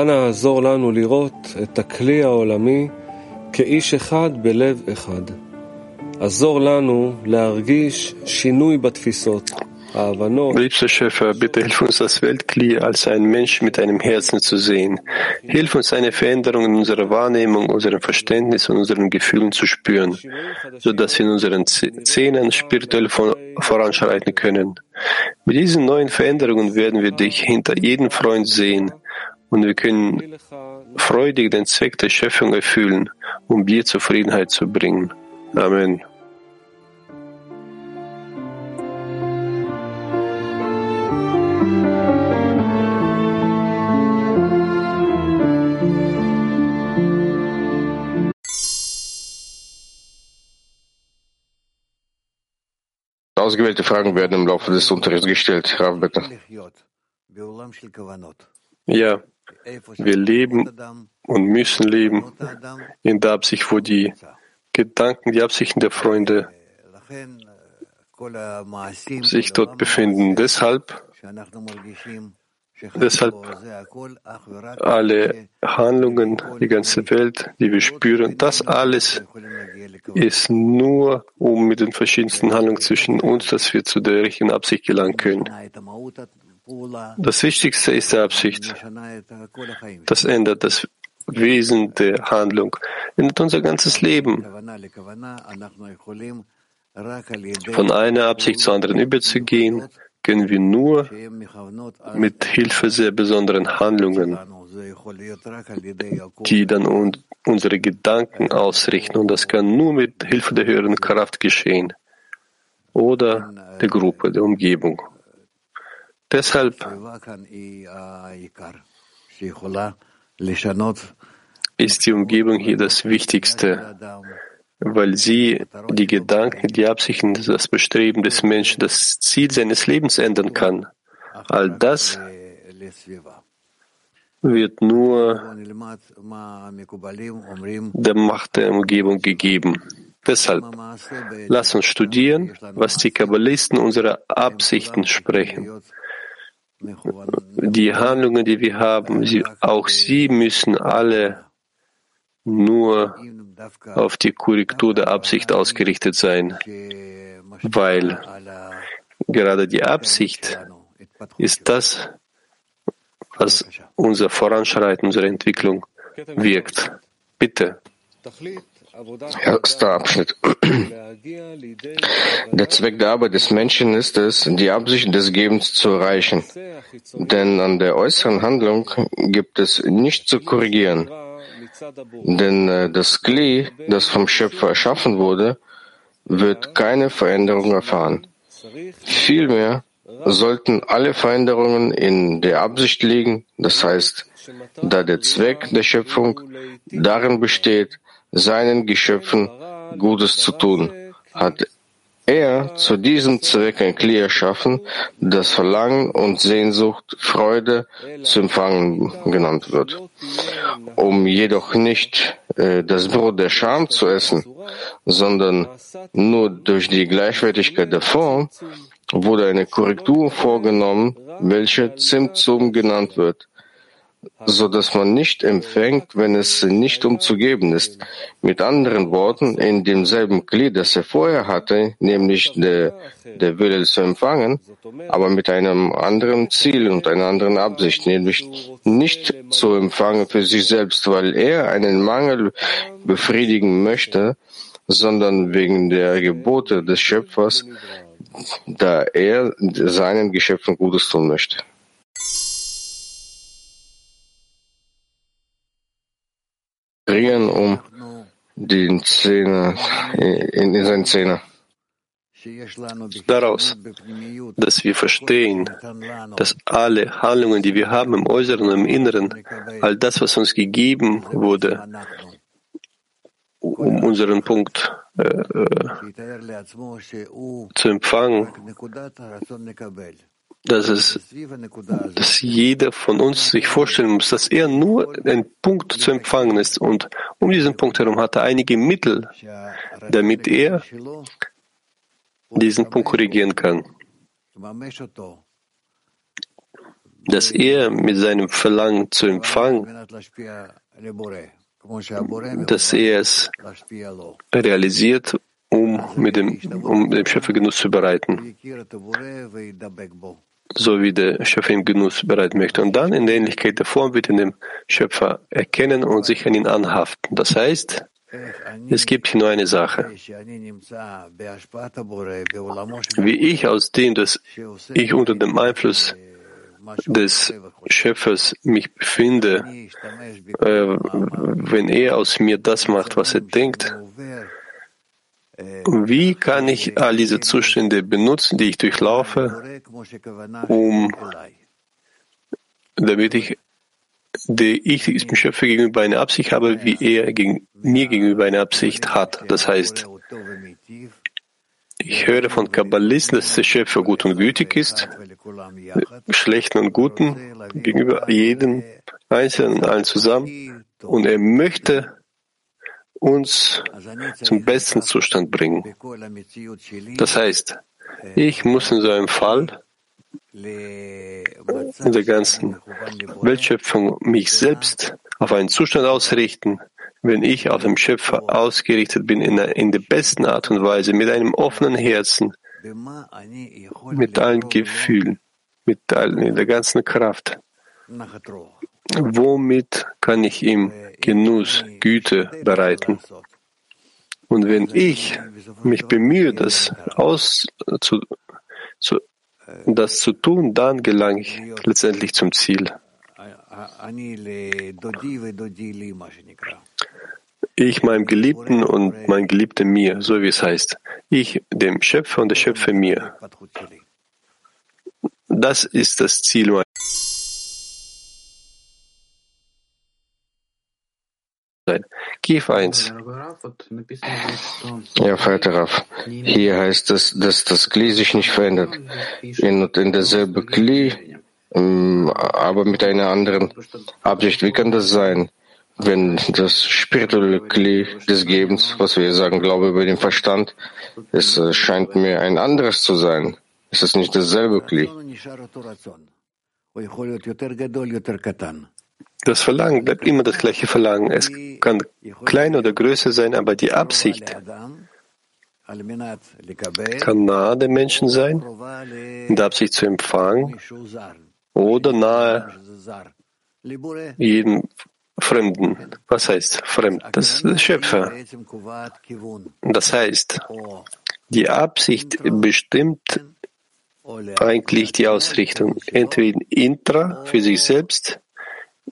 בורא יקר, אנא עזור לנו לראות את הכלי העולמי כאיש אחד בלב אחד. עזור לנו להרגיש שינוי בתפיסות, Liebster Schöpfer, bitte hilf uns das Weltkli als ein Mensch mit einem Herzen zu sehen. Hilf uns eine Veränderung in unserer Wahrnehmung, unserem Verständnis und unseren Gefühlen zu spüren, so dass wir in unseren Zähnen spirituell voranschreiten können. Mit diesen neuen Veränderungen werden wir dich hinter jedem Freund sehen und wir können freudig den Zweck der Schöpfung erfüllen, um dir Zufriedenheit zu bringen. Amen. Ausgewählte Fragen werden im Laufe des Unterrichts gestellt. Rav, bitte. Ja, wir leben und müssen leben in der Absicht, wo die Gedanken, die Absichten der Freunde sich dort befinden. Deshalb Deshalb alle Handlungen, die ganze Welt, die wir spüren, das alles ist nur, um mit den verschiedensten Handlungen zwischen uns, dass wir zu der richtigen Absicht gelangen können. Das Wichtigste ist die Absicht. Das ändert das Wesen der Handlung, ändert unser ganzes Leben. Von einer Absicht zur anderen überzugehen, können wir nur mit Hilfe sehr besonderen Handlungen, die dann un unsere Gedanken ausrichten. Und das kann nur mit Hilfe der höheren Kraft geschehen oder der Gruppe, der Umgebung. Deshalb ist die Umgebung hier das Wichtigste weil sie die Gedanken, die Absichten, das Bestreben des Menschen, das Ziel seines Lebens ändern kann. All das wird nur der Macht der Umgebung gegeben. Deshalb, lass uns studieren, was die Kabbalisten unserer Absichten sprechen. Die Handlungen, die wir haben, sie, auch sie müssen alle nur auf die Korrektur der Absicht ausgerichtet sein, weil gerade die Absicht ist das, was unser Voranschreiten, unsere Entwicklung wirkt. Bitte. Erster Abschnitt. Der Zweck der Arbeit des Menschen ist es, die Absicht des Gebens zu erreichen. Denn an der äußeren Handlung gibt es nichts zu korrigieren. Denn äh, das Kli, das vom Schöpfer erschaffen wurde, wird keine Veränderung erfahren. Vielmehr sollten alle Veränderungen in der Absicht liegen, das heißt, da der Zweck der Schöpfung darin besteht, seinen Geschöpfen Gutes zu tun, hat er zu diesem Zweck ein Kli erschaffen, das Verlangen und Sehnsucht, Freude zu empfangen genannt wird. Um jedoch nicht äh, das Brot der Scham zu essen, sondern nur durch die Gleichwertigkeit der Form, wurde eine Korrektur vorgenommen, welche Zimtzum genannt wird so dass man nicht empfängt, wenn es nicht umzugeben ist. Mit anderen Worten, in demselben Glied, das er vorher hatte, nämlich der, der Wille zu empfangen, aber mit einem anderen Ziel und einer anderen Absicht, nämlich nicht zu empfangen für sich selbst, weil er einen Mangel befriedigen möchte, sondern wegen der Gebote des Schöpfers, da er seinen Geschöpfen Gutes tun möchte. Ringen um den Zähne, in, in seinen Zähne. Daraus, dass wir verstehen, dass alle Handlungen, die wir haben im Äußeren und im Inneren, all das, was uns gegeben wurde, um unseren Punkt äh, äh, zu empfangen, dass es, dass jeder von uns sich vorstellen muss, dass er nur ein Punkt zu empfangen ist und um diesen Punkt herum hat er einige Mittel, damit er diesen Punkt korrigieren kann. dass er mit seinem Verlangen zu empfangen, dass er es realisiert, um mit dem, um dem Schöpfer Genuss zu bereiten, so wie der Schöpfer ihm Genuss bereiten möchte. Und dann in der Ähnlichkeit der Form wird er den Schöpfer erkennen und sich an ihn anhaften. Das heißt, es gibt hier nur eine Sache. Wie ich aus dem, dass ich unter dem Einfluss des Schöpfers mich befinde, äh, wenn er aus mir das macht, was er denkt, wie kann ich all diese Zustände benutzen, die ich durchlaufe, um, damit ich, die ich dem Schöpfer gegenüber eine Absicht habe, wie er gegen, mir gegenüber eine Absicht hat. Das heißt, ich höre von Kabbalisten, dass der Schöpfer gut und gütig ist, schlechten und guten, gegenüber jedem Einzelnen, allen zusammen. Und er möchte uns zum besten Zustand bringen. Das heißt, ich muss in so einem Fall in der ganzen Weltschöpfung mich selbst auf einen Zustand ausrichten, wenn ich auf den Schöpfer ausgerichtet bin in, der, in der besten Art und Weise, mit einem offenen Herzen, mit allen Gefühlen, mit allen, der ganzen Kraft. Womit kann ich ihm Genuss, Güte bereiten? Und wenn ich mich bemühe, das, aus, zu, zu, das zu tun, dann gelange ich letztendlich zum Ziel. Ich meinem Geliebten und mein Geliebter mir, so wie es heißt. Ich dem Schöpfer und der Schöpfer mir. Das ist das Ziel sein. Kiew 1. Ja, Vater Raff. Hier heißt es, dass das Kli sich nicht verändert. In, in derselbe Kli, ähm, aber mit einer anderen Absicht. Wie kann das sein? Wenn das spirituelle Kli des Gebens, was wir sagen, Glaube über den Verstand, es scheint mir ein anderes zu sein. Es ist nicht dasselbe Kli. Das Verlangen bleibt immer das gleiche Verlangen. Es kann klein oder größer sein, aber die Absicht kann nahe dem Menschen sein, in der Absicht zu empfangen, oder nahe jedem Fremden. Was heißt fremd? Das ist Schöpfer. Das heißt, die Absicht bestimmt eigentlich die Ausrichtung, entweder intra für sich selbst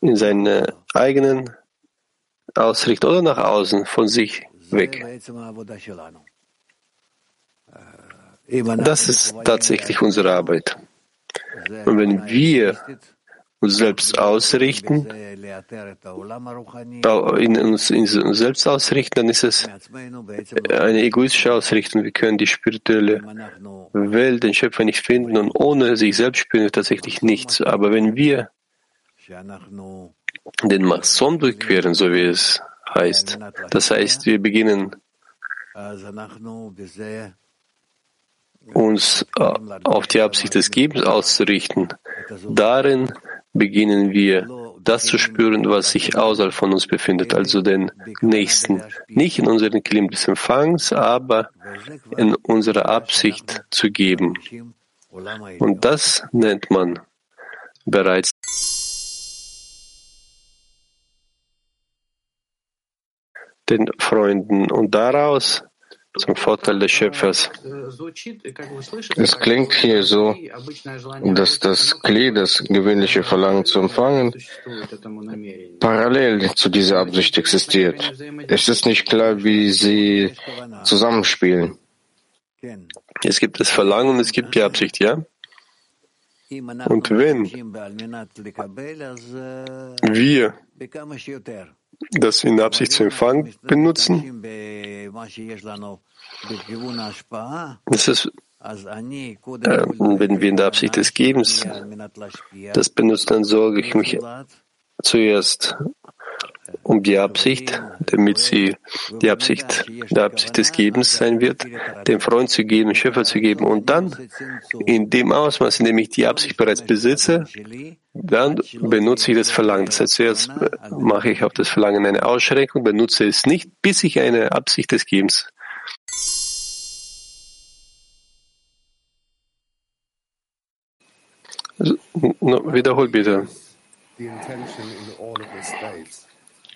in seine eigenen Ausrichtung oder nach außen von sich weg. Das ist tatsächlich unsere Arbeit. Und wenn wir uns selbst ausrichten, in uns, in uns selbst ausrichten, dann ist es eine egoistische Ausrichtung. Wir können die spirituelle Welt, den Schöpfer nicht finden und ohne sich selbst spüren wir tatsächlich nichts. Aber wenn wir den Mason durchqueren, so wie es heißt. Das heißt, wir beginnen uns äh, auf die Absicht des Gebens auszurichten. Darin beginnen wir das zu spüren, was sich außerhalb von uns befindet, also den Nächsten. Nicht in unseren Klim des Empfangs, aber in unserer Absicht zu geben. Und das nennt man bereits den Freunden und daraus zum Vorteil des Schöpfers. Es klingt hier so, dass das Kli, das gewöhnliche Verlangen zu empfangen, parallel zu dieser Absicht existiert. Es ist nicht klar, wie sie zusammenspielen. Es gibt das Verlangen und es gibt die Absicht, ja? Und wenn wir das in Absicht zu empfangen benutzen. Das ist, äh, wenn wir in der Absicht des Gebens das benutzen, dann sorge ich mich zuerst um die Absicht, damit sie die Absicht, die Absicht des Gebens sein wird, dem Freund zu geben, Schöpfer zu geben. Und dann, in dem Ausmaß, in dem ich die Absicht bereits besitze, dann benutze ich das Verlangen. Das heißt, zuerst mache ich auf das Verlangen eine Ausschränkung, benutze es nicht, bis ich eine Absicht des Gebens Wiederhol bitte.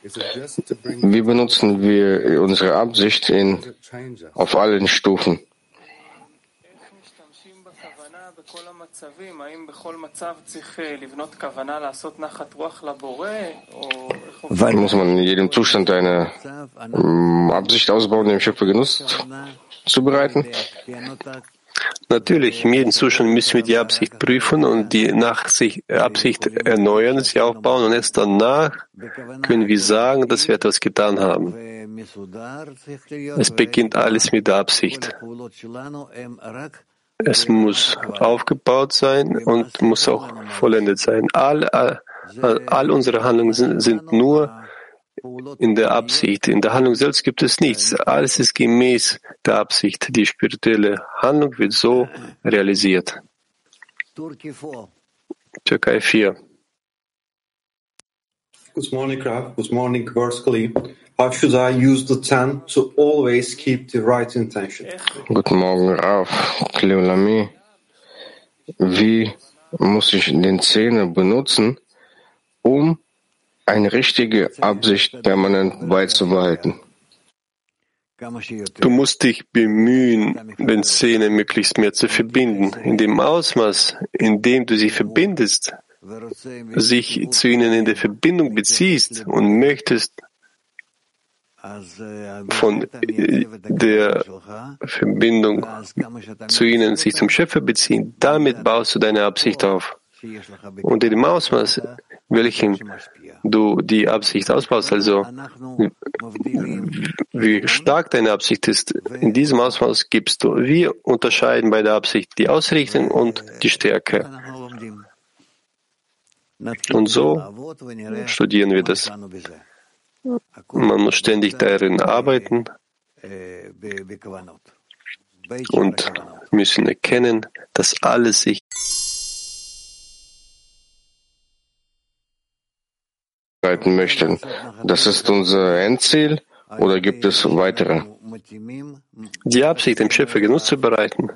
Wie benutzen wir unsere Absicht in, auf allen Stufen? Muss man in jedem Zustand eine ähm, Absicht ausbauen, dem Schöpfer Genuss zu bereiten? Natürlich, in jedem Zustand müssen wir die Absicht prüfen und die Nachsicht, Absicht erneuern, sie aufbauen und erst danach können wir sagen, dass wir etwas getan haben. Es beginnt alles mit der Absicht. Es muss aufgebaut sein und muss auch vollendet sein. All, all, all unsere Handlungen sind, sind nur in der Absicht. In der Handlung selbst gibt es nichts. Alles ist gemäß der Absicht. Die spirituelle Handlung wird so realisiert. Türkei 4. Good morning, Graf. Good morning, Gorskali. How should I use the ten to always keep the right intention? Guten Morgen, Rav Kleolami. Wie muss ich den Zehner benutzen, um eine richtige Absicht permanent beizubehalten. Du musst dich bemühen, den Szene möglichst mehr zu verbinden. In dem Ausmaß, in dem du sie verbindest, sich zu ihnen in der Verbindung beziehst und möchtest von der Verbindung zu ihnen sich zum Schöpfer beziehen, damit baust du deine Absicht auf. Und in dem Ausmaß, welchen du die Absicht ausbaust, also wie stark deine Absicht ist, in diesem Ausmaß gibst du. Wir unterscheiden bei der Absicht die Ausrichtung und die Stärke. Und so studieren wir das. Man muss ständig darin arbeiten und müssen erkennen, dass alles sich möchten. Das ist unser Endziel oder gibt es weitere? Die Absicht, dem Schöpfer Genuss zu bereiten,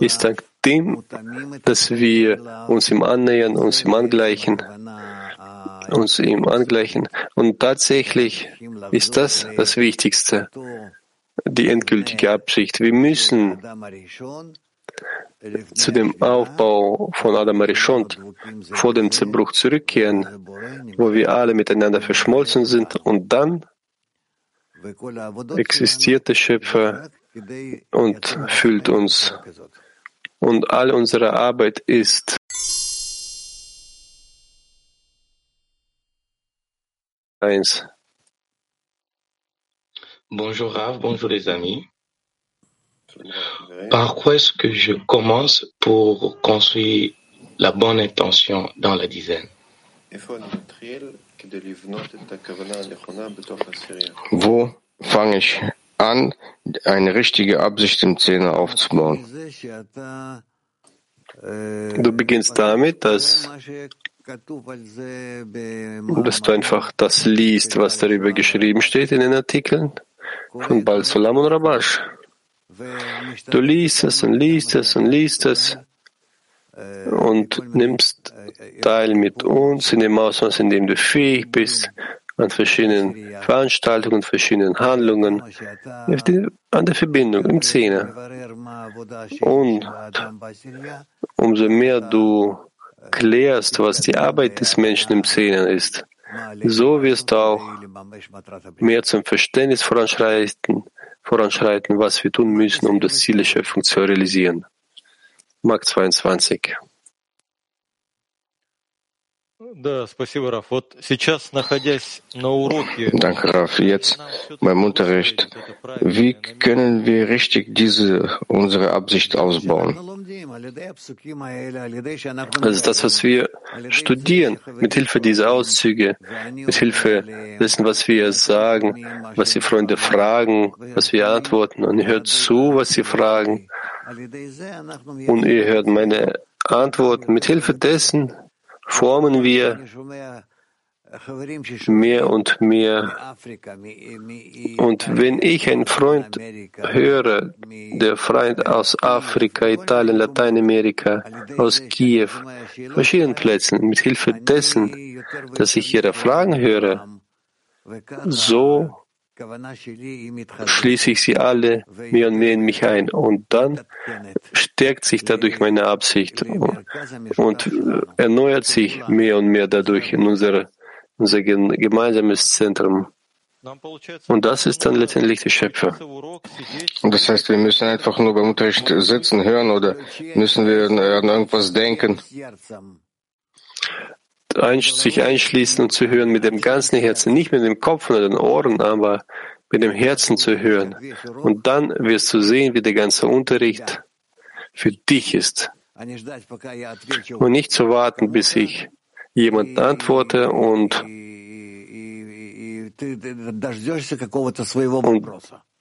ist dank dem, dass wir uns ihm annähern, uns ihm angleichen, uns ihm angleichen. Und tatsächlich ist das das Wichtigste, die endgültige Absicht. Wir müssen zu dem Aufbau von Adam Arishont vor dem Zerbruch zurückkehren, wo wir alle miteinander verschmolzen sind und dann existiert der Schöpfer und fühlt uns. Und all unsere Arbeit ist eins. Bonjour Rav, bonjour les amis. Par quoi est-ce que je commence pour construire la bonne intention dans la dizaine? Wo fange ich an, eine richtige Absicht im Zehner aufzubauen? Du beginnst damit, dass, dass du einfach das liest, was darüber geschrieben steht in den Artikeln von Bal Solam und Rabash. Du liest es und liest es und liest es und nimmst teil mit uns in dem Ausmaß, in dem du fähig bist, an verschiedenen Veranstaltungen, verschiedenen Handlungen, an der Verbindung im Zehner. Und umso mehr du klärst, was die Arbeit des Menschen im Zehner ist, so wirst du auch mehr zum Verständnis voranschreiten, voranschreiten, was wir tun müssen, um das Ziel der Schöpfung zu realisieren. Mark 22. Danke, Raf. Jetzt beim Unterricht. Wie können wir richtig diese, unsere Absicht ausbauen? Das ist das, was wir studieren, mit Hilfe dieser Auszüge, mit Hilfe dessen, was wir sagen, was die Freunde fragen, was wir antworten. Und ihr hört zu, was sie fragen. Und ihr hört meine Antworten. Mit Hilfe dessen formen wir mehr und mehr. Und wenn ich einen Freund höre, der Freund aus Afrika, Italien, Lateinamerika, aus Kiew, verschiedenen Plätzen, mit Hilfe dessen, dass ich ihre Fragen höre, so schließe ich sie alle mehr und mehr in mich ein. Und dann stärkt sich dadurch meine Absicht und erneuert sich mehr und mehr dadurch in unser, unser gemeinsames Zentrum. Und das ist dann letztendlich der Schöpfer. Und das heißt, wir müssen einfach nur beim Unterricht sitzen, hören oder müssen wir an irgendwas denken? Sich einschließen und zu hören mit dem ganzen Herzen, nicht mit dem Kopf oder den Ohren, aber mit dem Herzen zu hören. Und dann wirst du sehen, wie der ganze Unterricht für dich ist. Und nicht zu warten, bis ich jemand antworte und, und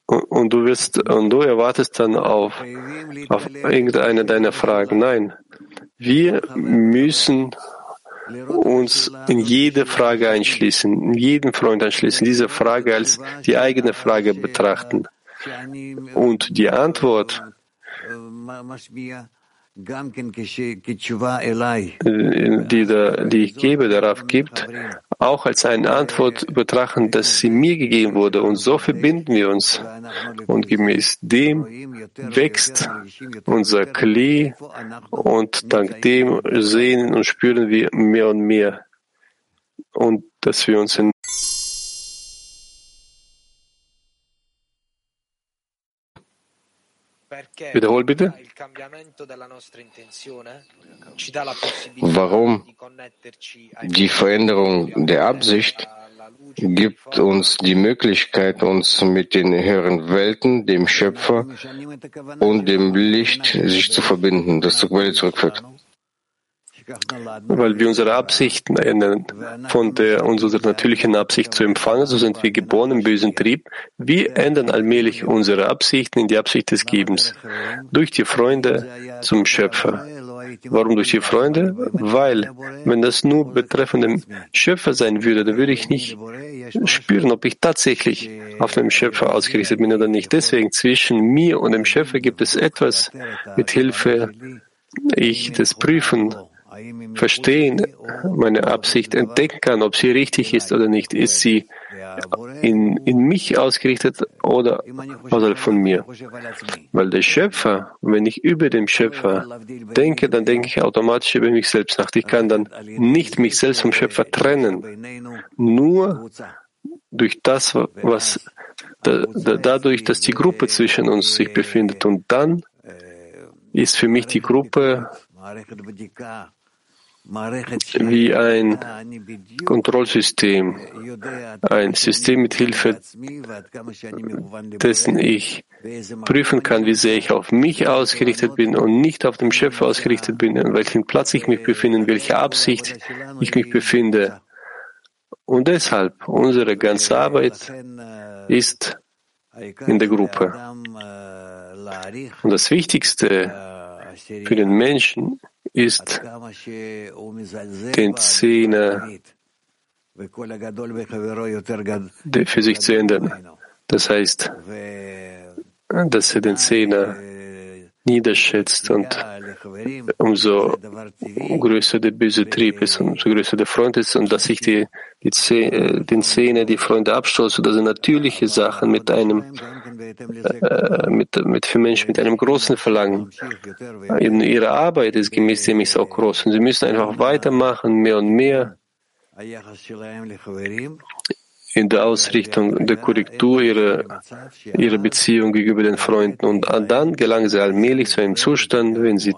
und du wirst und du erwartest dann auf, auf irgendeine deiner Fragen. Nein, wir müssen uns in jede Frage einschließen, in jeden Freund einschließen, diese Frage als die eigene Frage betrachten. Und die Antwort, die, da, die ich gebe, darauf gibt, auch als eine Antwort betrachten, dass sie mir gegeben wurde. Und so verbinden wir uns. Und gemäß dem wächst unser Klee und dank dem sehen und spüren wir mehr und mehr. Und dass wir uns in Wiederhol bitte. Warum die Veränderung der Absicht gibt uns die Möglichkeit, uns mit den höheren Welten, dem Schöpfer und dem Licht sich zu verbinden, das zur Quelle zurückführt weil wir unsere Absichten ändern. Von der unserer natürlichen Absicht zu empfangen, so sind wir geboren im bösen Trieb. Wir ändern allmählich unsere Absichten in die Absicht des Gebens. Durch die Freunde zum Schöpfer. Warum durch die Freunde? Weil, wenn das nur betreffend dem Schöpfer sein würde, dann würde ich nicht spüren, ob ich tatsächlich auf dem Schöpfer ausgerichtet bin oder nicht. Deswegen zwischen mir und dem Schöpfer gibt es etwas, mit Hilfe ich das prüfen verstehen, meine Absicht entdecken kann, ob sie richtig ist oder nicht. Ist sie in, in mich ausgerichtet oder von mir? Weil der Schöpfer, wenn ich über den Schöpfer denke, dann denke ich automatisch über mich selbst nach. Ich kann dann nicht mich selbst vom Schöpfer trennen. Nur durch das, was da, da, dadurch, dass die Gruppe zwischen uns sich befindet. Und dann ist für mich die Gruppe wie ein Kontrollsystem, ein System mit Hilfe dessen ich prüfen kann, wie sehr ich auf mich ausgerichtet bin und nicht auf dem Schöpfer ausgerichtet bin, an welchem Platz ich mich befinde, in welcher Absicht ich mich befinde. Und deshalb, unsere ganze Arbeit ist in der Gruppe. Und das Wichtigste für den Menschen ist, den Zehner für sich zu ändern. Das heißt, dass er den Zehner niederschätzt und umso größer der böse Trieb ist, umso größer der Freund ist und dass ich die, die Zähne, den Zähne die Freunde abstoße, das sind natürliche Sachen mit einem, äh, äh, mit, mit, für Menschen mit einem großen Verlangen. In ihre Arbeit ist gemäß dem ist auch groß. Und sie müssen einfach weitermachen, mehr und mehr in der Ausrichtung der Korrektur ihrer, ihrer Beziehung gegenüber den Freunden. Und dann gelangen sie allmählich zu einem Zustand, wenn sie,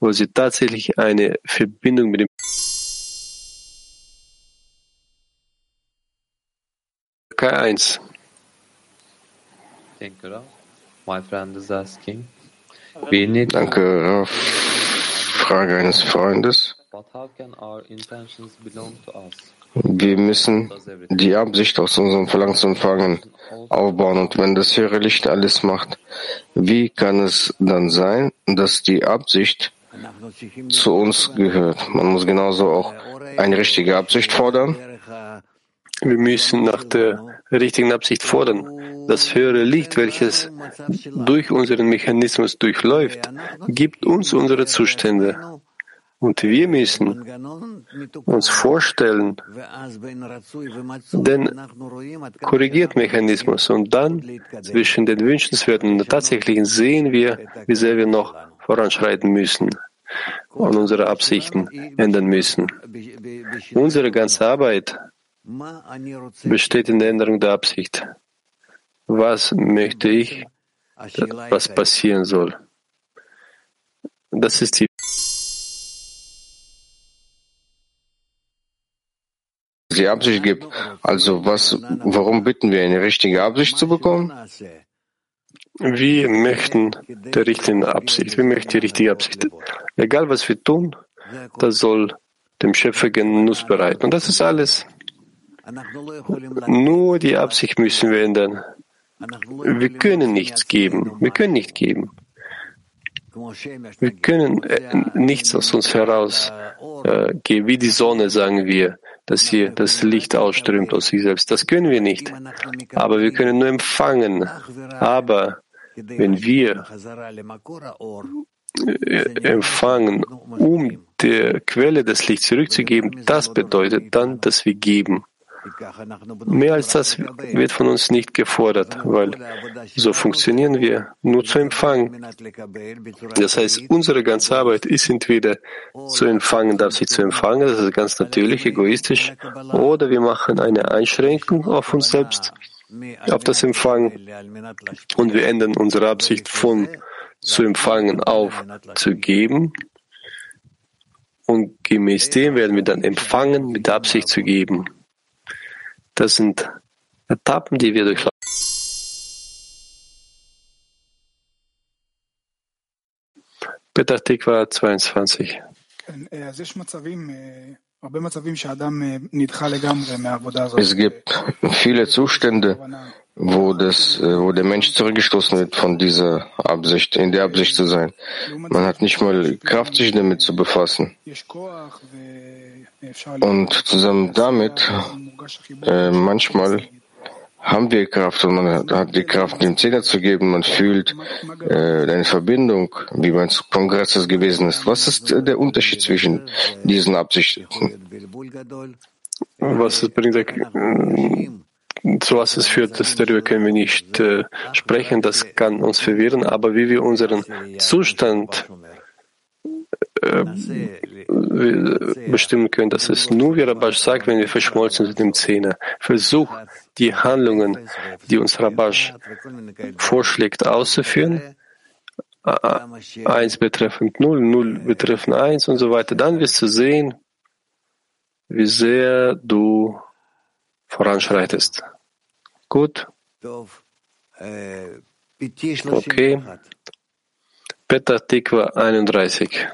wo sie tatsächlich eine Verbindung mit dem K1 Thank you, Raf. My friend is asking. We need Danke. Frage eines Freundes. Wir müssen die Absicht aus unserem Verlangen zu empfangen aufbauen. Und wenn das höhere Licht alles macht, wie kann es dann sein, dass die Absicht zu uns gehört? Man muss genauso auch eine richtige Absicht fordern. Wir müssen nach der richtigen Absicht fordern. Das höhere Licht, welches durch unseren Mechanismus durchläuft, gibt uns unsere Zustände. Und wir müssen uns vorstellen, den korrigiert Mechanismus und dann zwischen den Wünschenswerten und den tatsächlichen sehen wir, wie sehr wir noch voranschreiten müssen und unsere Absichten ändern müssen. Unsere ganze Arbeit besteht in der Änderung der Absicht. Was möchte ich, was passieren soll? Das ist die die Absicht gibt. Also was, warum bitten wir, eine richtige Absicht zu bekommen? Wir möchten die richtige Absicht. Wir möchten die richtige Absicht. Egal was wir tun, das soll dem Schöpfer Genuss bereiten. Und das ist alles. Nur die Absicht müssen wir ändern. Wir können nichts geben. Wir können nicht geben. Wir können äh, nichts aus uns heraus äh, geben, wie die Sonne, sagen wir, dass hier das Licht ausströmt aus sich selbst. Das können wir nicht. Aber wir können nur empfangen. Aber wenn wir äh, empfangen, um der Quelle des Lichts zurückzugeben, das bedeutet dann, dass wir geben. Mehr als das wird von uns nicht gefordert, weil so funktionieren wir nur zu empfangen. Das heißt, unsere ganze Arbeit ist entweder zu empfangen, darf sich zu empfangen, das ist ganz natürlich, egoistisch, oder wir machen eine Einschränkung auf uns selbst, auf das Empfangen, und wir ändern unsere Absicht von zu empfangen auf zu geben. Und gemäß dem werden wir dann empfangen mit der Absicht zu geben. Das sind Etappen, die wir durchlaufen. Peter Tikva 22. Es gibt viele Zustände, wo, das, wo der Mensch zurückgestoßen wird von dieser Absicht, in der Absicht zu sein. Man hat nicht mal Kraft, sich damit zu befassen. Und zusammen damit, äh, manchmal haben wir Kraft und man hat die Kraft, den Zehner zu geben. Man fühlt äh, eine Verbindung, wie beim Kongress es gewesen ist. Was ist der Unterschied zwischen diesen Absichten? Was bringt, äh, zu was es führt, das, darüber können wir nicht äh, sprechen. Das kann uns verwirren. Aber wie wir unseren Zustand äh, bestimmen können, dass es nur, wie Rabash sagt, wenn wir verschmolzen sind im Zehner. Versuch, die Handlungen, die uns Rabash vorschlägt, auszuführen. Eins betreffend Null, Null betreffend Eins und so weiter. Dann wirst du sehen, wie sehr du voranschreitest. Gut. Okay. Peter Tikva 31.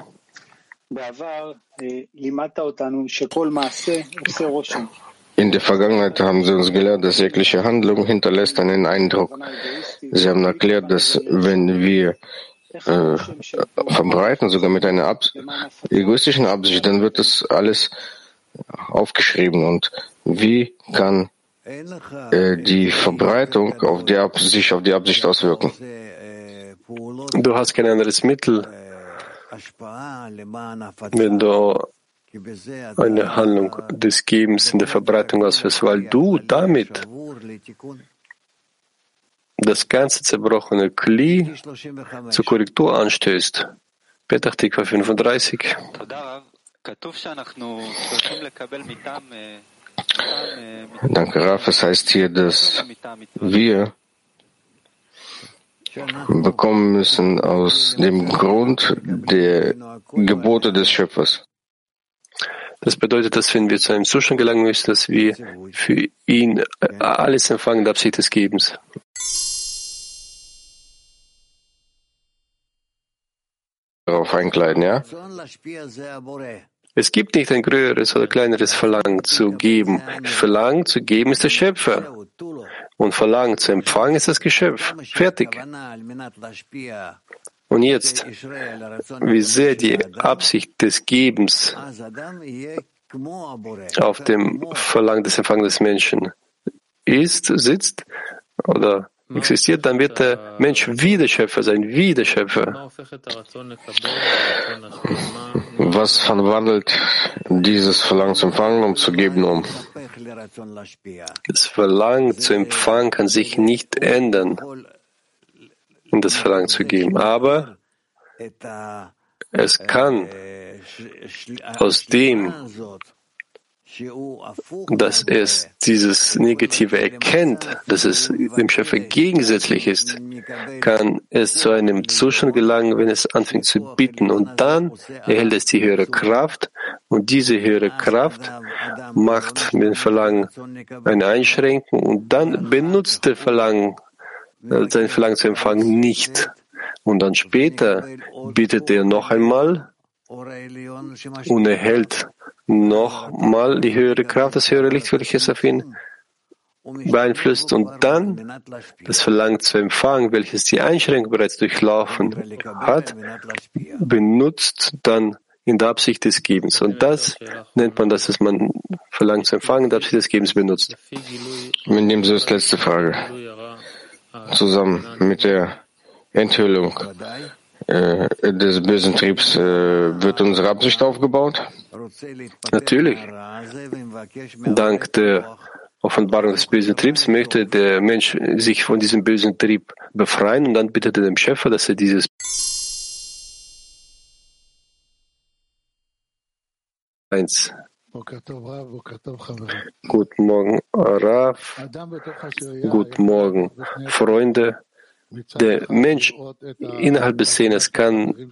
In der Vergangenheit haben sie uns gelehrt, dass jegliche Handlung hinterlässt einen Eindruck. Sie haben erklärt, dass wenn wir äh, verbreiten, sogar mit einer Abs egoistischen Absicht, dann wird das alles aufgeschrieben. Und wie kann äh, die Verbreitung auf die Absicht, sich auf die Absicht auswirken? Du hast kein anderes Mittel, wenn du eine Handlung des Gebens in der Verbreitung ausführst, weil du damit das ganze zerbrochene Kli zur Korrektur anstößt. Petach Tikva 35. Danke, Raf. Es heißt hier, dass wir bekommen müssen aus dem Grund der Gebote des Schöpfers. Das bedeutet, dass wenn wir zu einem Zustand gelangen müssen, dass wir für ihn alles empfangen, der Absicht des Gebens. Darauf einkleiden, ja? Es gibt nicht ein größeres oder kleineres Verlangen zu geben. Verlangen zu geben ist der Schöpfer. Und Verlangen zu empfangen ist das Geschöpf. Fertig. Und jetzt, wie sehr die Absicht des Gebens auf dem Verlangen des Empfangens des Menschen ist, sitzt oder existiert, dann wird der Mensch wieder Schöpfer sein, wieder Schöpfer. Was verwandelt dieses Verlangen zu empfangen, um zu geben, um? Das Verlangen zu empfangen kann sich nicht ändern, um das Verlangen zu geben. Aber es kann aus dem, dass es dieses Negative erkennt, dass es dem Schöpfer gegensätzlich ist, kann es zu einem Zustand gelangen, wenn es anfängt zu bitten. Und dann erhält es die höhere Kraft. Und diese höhere Kraft macht mit dem Verlangen eine Einschränkung. Und dann benutzt der Verlangen, äh, sein Verlangen zu empfangen, nicht. Und dann später bittet er noch einmal und erhält nochmal die höhere Kraft, das höhere Licht, welches auf ihn beeinflusst und dann das Verlangen zu empfangen, welches die Einschränkung bereits durchlaufen hat, benutzt dann in der Absicht des Gebens. Und das nennt man das, dass man Verlangen zu empfangen, in der Absicht des Gebens benutzt. Wir nehmen so das letzte Frage. Zusammen mit der Enthüllung äh, des bösen Triebs äh, wird unsere Absicht aufgebaut? Natürlich. Dank der Offenbarung des bösen Triebs möchte der Mensch sich von diesem bösen Trieb befreien und dann bittet er dem Schöpfer, dass er dieses eins. Guten Morgen, Raf. Guten Morgen, Freunde. Der Mensch innerhalb des Szenes kann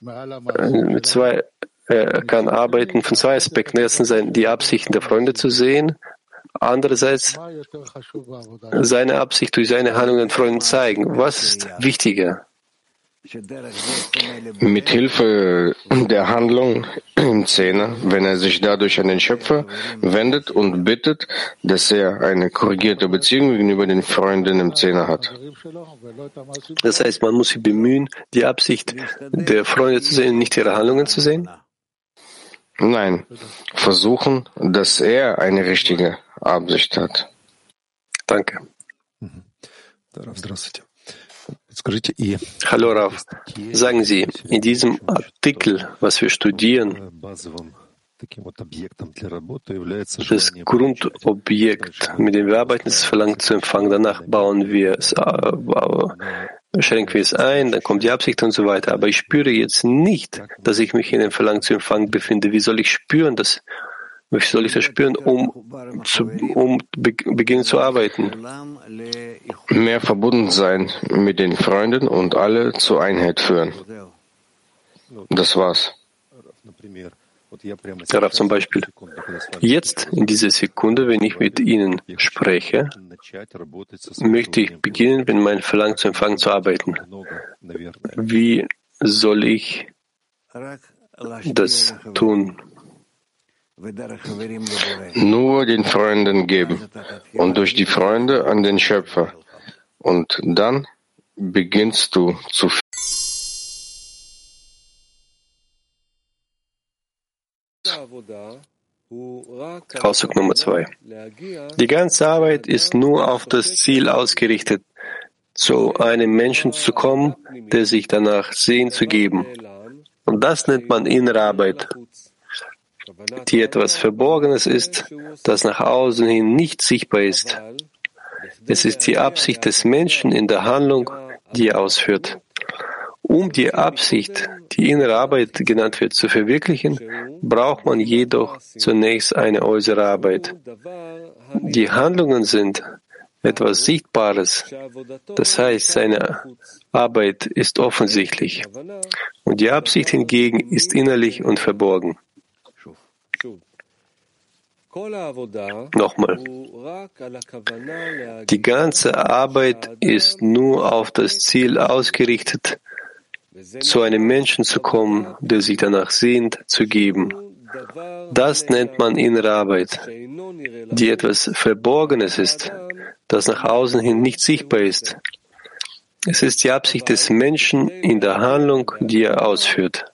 mit zwei er kann arbeiten von zwei Aspekten. Erstens die Absichten der Freunde zu sehen, andererseits seine Absicht durch seine Handlungen den Freunden zeigen. Was ist wichtiger? Mit Hilfe der Handlung im Zehner, wenn er sich dadurch an den Schöpfer wendet und bittet, dass er eine korrigierte Beziehung gegenüber den Freunden im Zehner hat. Das heißt, man muss sich bemühen, die Absicht der Freunde zu sehen, nicht ihre Handlungen zu sehen? Nein, versuchen, dass er eine richtige Absicht hat. Danke. Hallo Raf, sagen Sie, in diesem Artikel, was wir studieren, das Grundobjekt, mit dem wir arbeiten, ist das Verlangen zu empfangen. Danach bauen wir es, schränken wir es ein, dann kommt die Absicht und so weiter. Aber ich spüre jetzt nicht, dass ich mich in dem Verlangen zu empfangen befinde. Wie soll ich spüren, dass wie soll ich das spüren, um, zu, um be beginnen zu arbeiten? Mehr verbunden sein mit den Freunden und alle zur Einheit führen. Das war's. Darauf zum Beispiel. Jetzt, in dieser Sekunde, wenn ich mit Ihnen spreche, möchte ich beginnen, wenn mein Verlangen zu empfangen, zu arbeiten. Wie soll ich das tun? Nur den Freunden geben und durch die Freunde an den Schöpfer. Und dann beginnst du zu Ausdruck Nummer zwei. Die ganze Arbeit ist nur auf das Ziel ausgerichtet, zu einem Menschen zu kommen, der sich danach sehen zu geben. Und das nennt man innere Arbeit, die etwas Verborgenes ist, das nach außen hin nicht sichtbar ist. Es ist die Absicht des Menschen in der Handlung, die er ausführt. Um die Absicht, die innere Arbeit genannt wird, zu verwirklichen, braucht man jedoch zunächst eine äußere Arbeit. Die Handlungen sind etwas Sichtbares. Das heißt, seine Arbeit ist offensichtlich. Und die Absicht hingegen ist innerlich und verborgen. Nochmal. Die ganze Arbeit ist nur auf das Ziel ausgerichtet, zu einem Menschen zu kommen, der sich danach sehnt, zu geben. Das nennt man innere Arbeit, die etwas Verborgenes ist, das nach außen hin nicht sichtbar ist. Es ist die Absicht des Menschen in der Handlung, die er ausführt.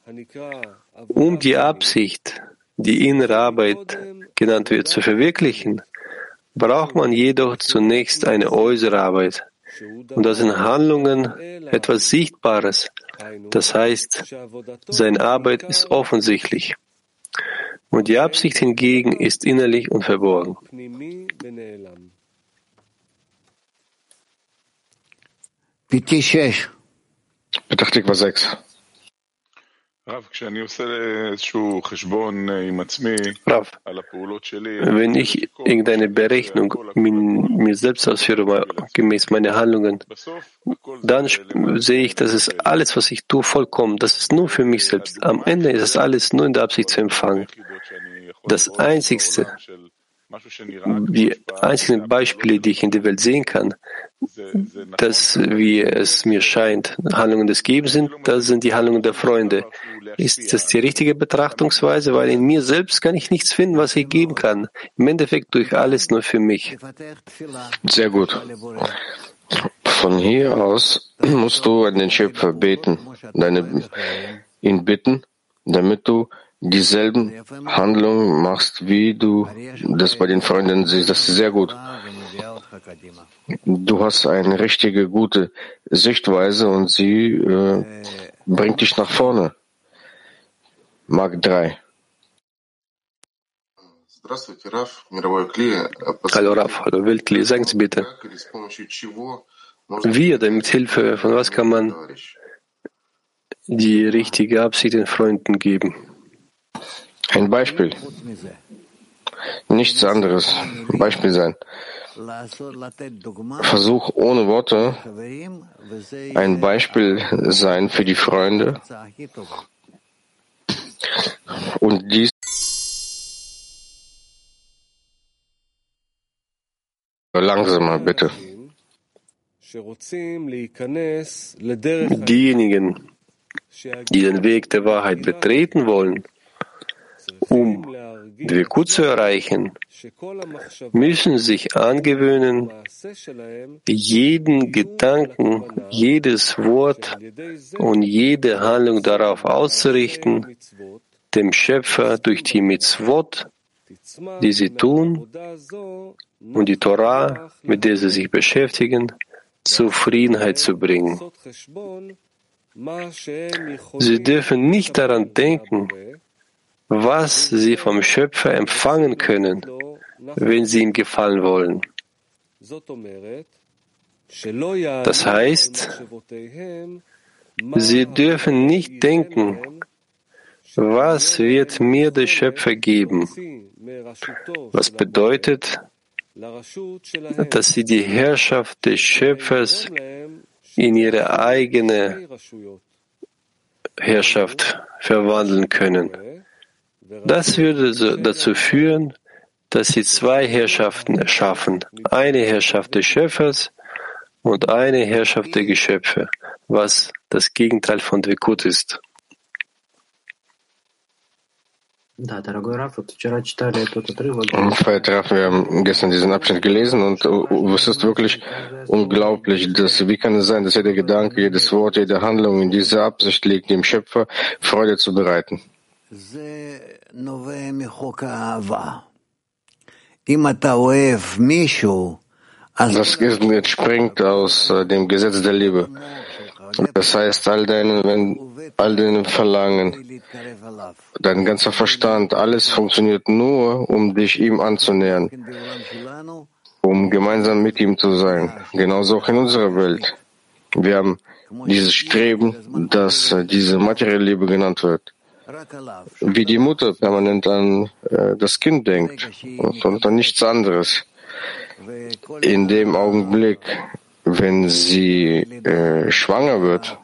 Um die Absicht, die innere Arbeit genannt wird, zu verwirklichen, braucht man jedoch zunächst eine äußere Arbeit. Und das sind Handlungen etwas Sichtbares. Das heißt, seine Arbeit ist offensichtlich. Und die Absicht hingegen ist innerlich und verborgen. Betrachtigbar 6. Rav, wenn ich irgendeine Berechnung mir selbst ausführe, gemäß meiner Handlungen, dann sehe ich, dass es alles, was ich tue, vollkommen, das ist nur für mich selbst. Am Ende ist es alles nur in der Absicht zu empfangen. Das Einzigste, die einzigen Beispiele, die ich in der Welt sehen kann, dass, wie es mir scheint, Handlungen des Gebens sind, das sind die Handlungen der Freunde. Ist das die richtige Betrachtungsweise? Weil in mir selbst kann ich nichts finden, was ich geben kann. Im Endeffekt durch alles nur für mich. Sehr gut. Von hier aus musst du an den Schöpfer beten, deine, ihn bitten, damit du dieselben Handlungen machst, wie du das bei den Freunden siehst. Das ist sehr gut. Du hast eine richtige, gute Sichtweise und sie äh, bringt dich nach vorne. Mark 3. Hallo Raf, hallo Weltkli, sagen Sie bitte, wie oder mit Hilfe von was kann man die richtige Absicht den Freunden geben? Ein Beispiel. Nichts anderes. Beispiel sein. Versuch ohne Worte ein Beispiel sein für die Freunde und dies langsamer bitte. Diejenigen, die den Weg der Wahrheit betreten wollen, um Dvikut zu erreichen, müssen sich angewöhnen, jeden Gedanken, jedes Wort und jede Handlung darauf auszurichten, dem Schöpfer durch die Mitzvot, die sie tun, und die Torah, mit der sie sich beschäftigen, Zufriedenheit zu bringen. Sie dürfen nicht daran denken, was sie vom Schöpfer empfangen können, wenn sie ihm gefallen wollen. Das heißt, sie dürfen nicht denken, was wird mir der Schöpfer geben? Was bedeutet, dass sie die Herrschaft des Schöpfers in ihre eigene Herrschaft verwandeln können. Das würde dazu führen, dass sie zwei Herrschaften erschaffen. Eine Herrschaft des Schöpfers und eine Herrschaft der Geschöpfe, was das Gegenteil von Dvekut ist. Verehrter Raff, wir haben gestern diesen Abschnitt gelesen und uh, es ist wirklich unglaublich, dass, wie kann es sein, dass jeder Gedanke, jedes Wort, jede Handlung in dieser Absicht liegt, dem Schöpfer Freude zu bereiten. Das entspringt aus äh, dem Gesetz der Liebe. Das heißt, all deine, all deine Verlangen, dein ganzer Verstand, alles funktioniert nur, um dich ihm anzunähern, um gemeinsam mit ihm zu sein. Genauso auch in unserer Welt. Wir haben dieses Streben, das äh, diese materielle Liebe genannt wird wie die Mutter permanent an äh, das Kind denkt und an nichts anderes. In dem Augenblick, wenn sie äh, schwanger wird,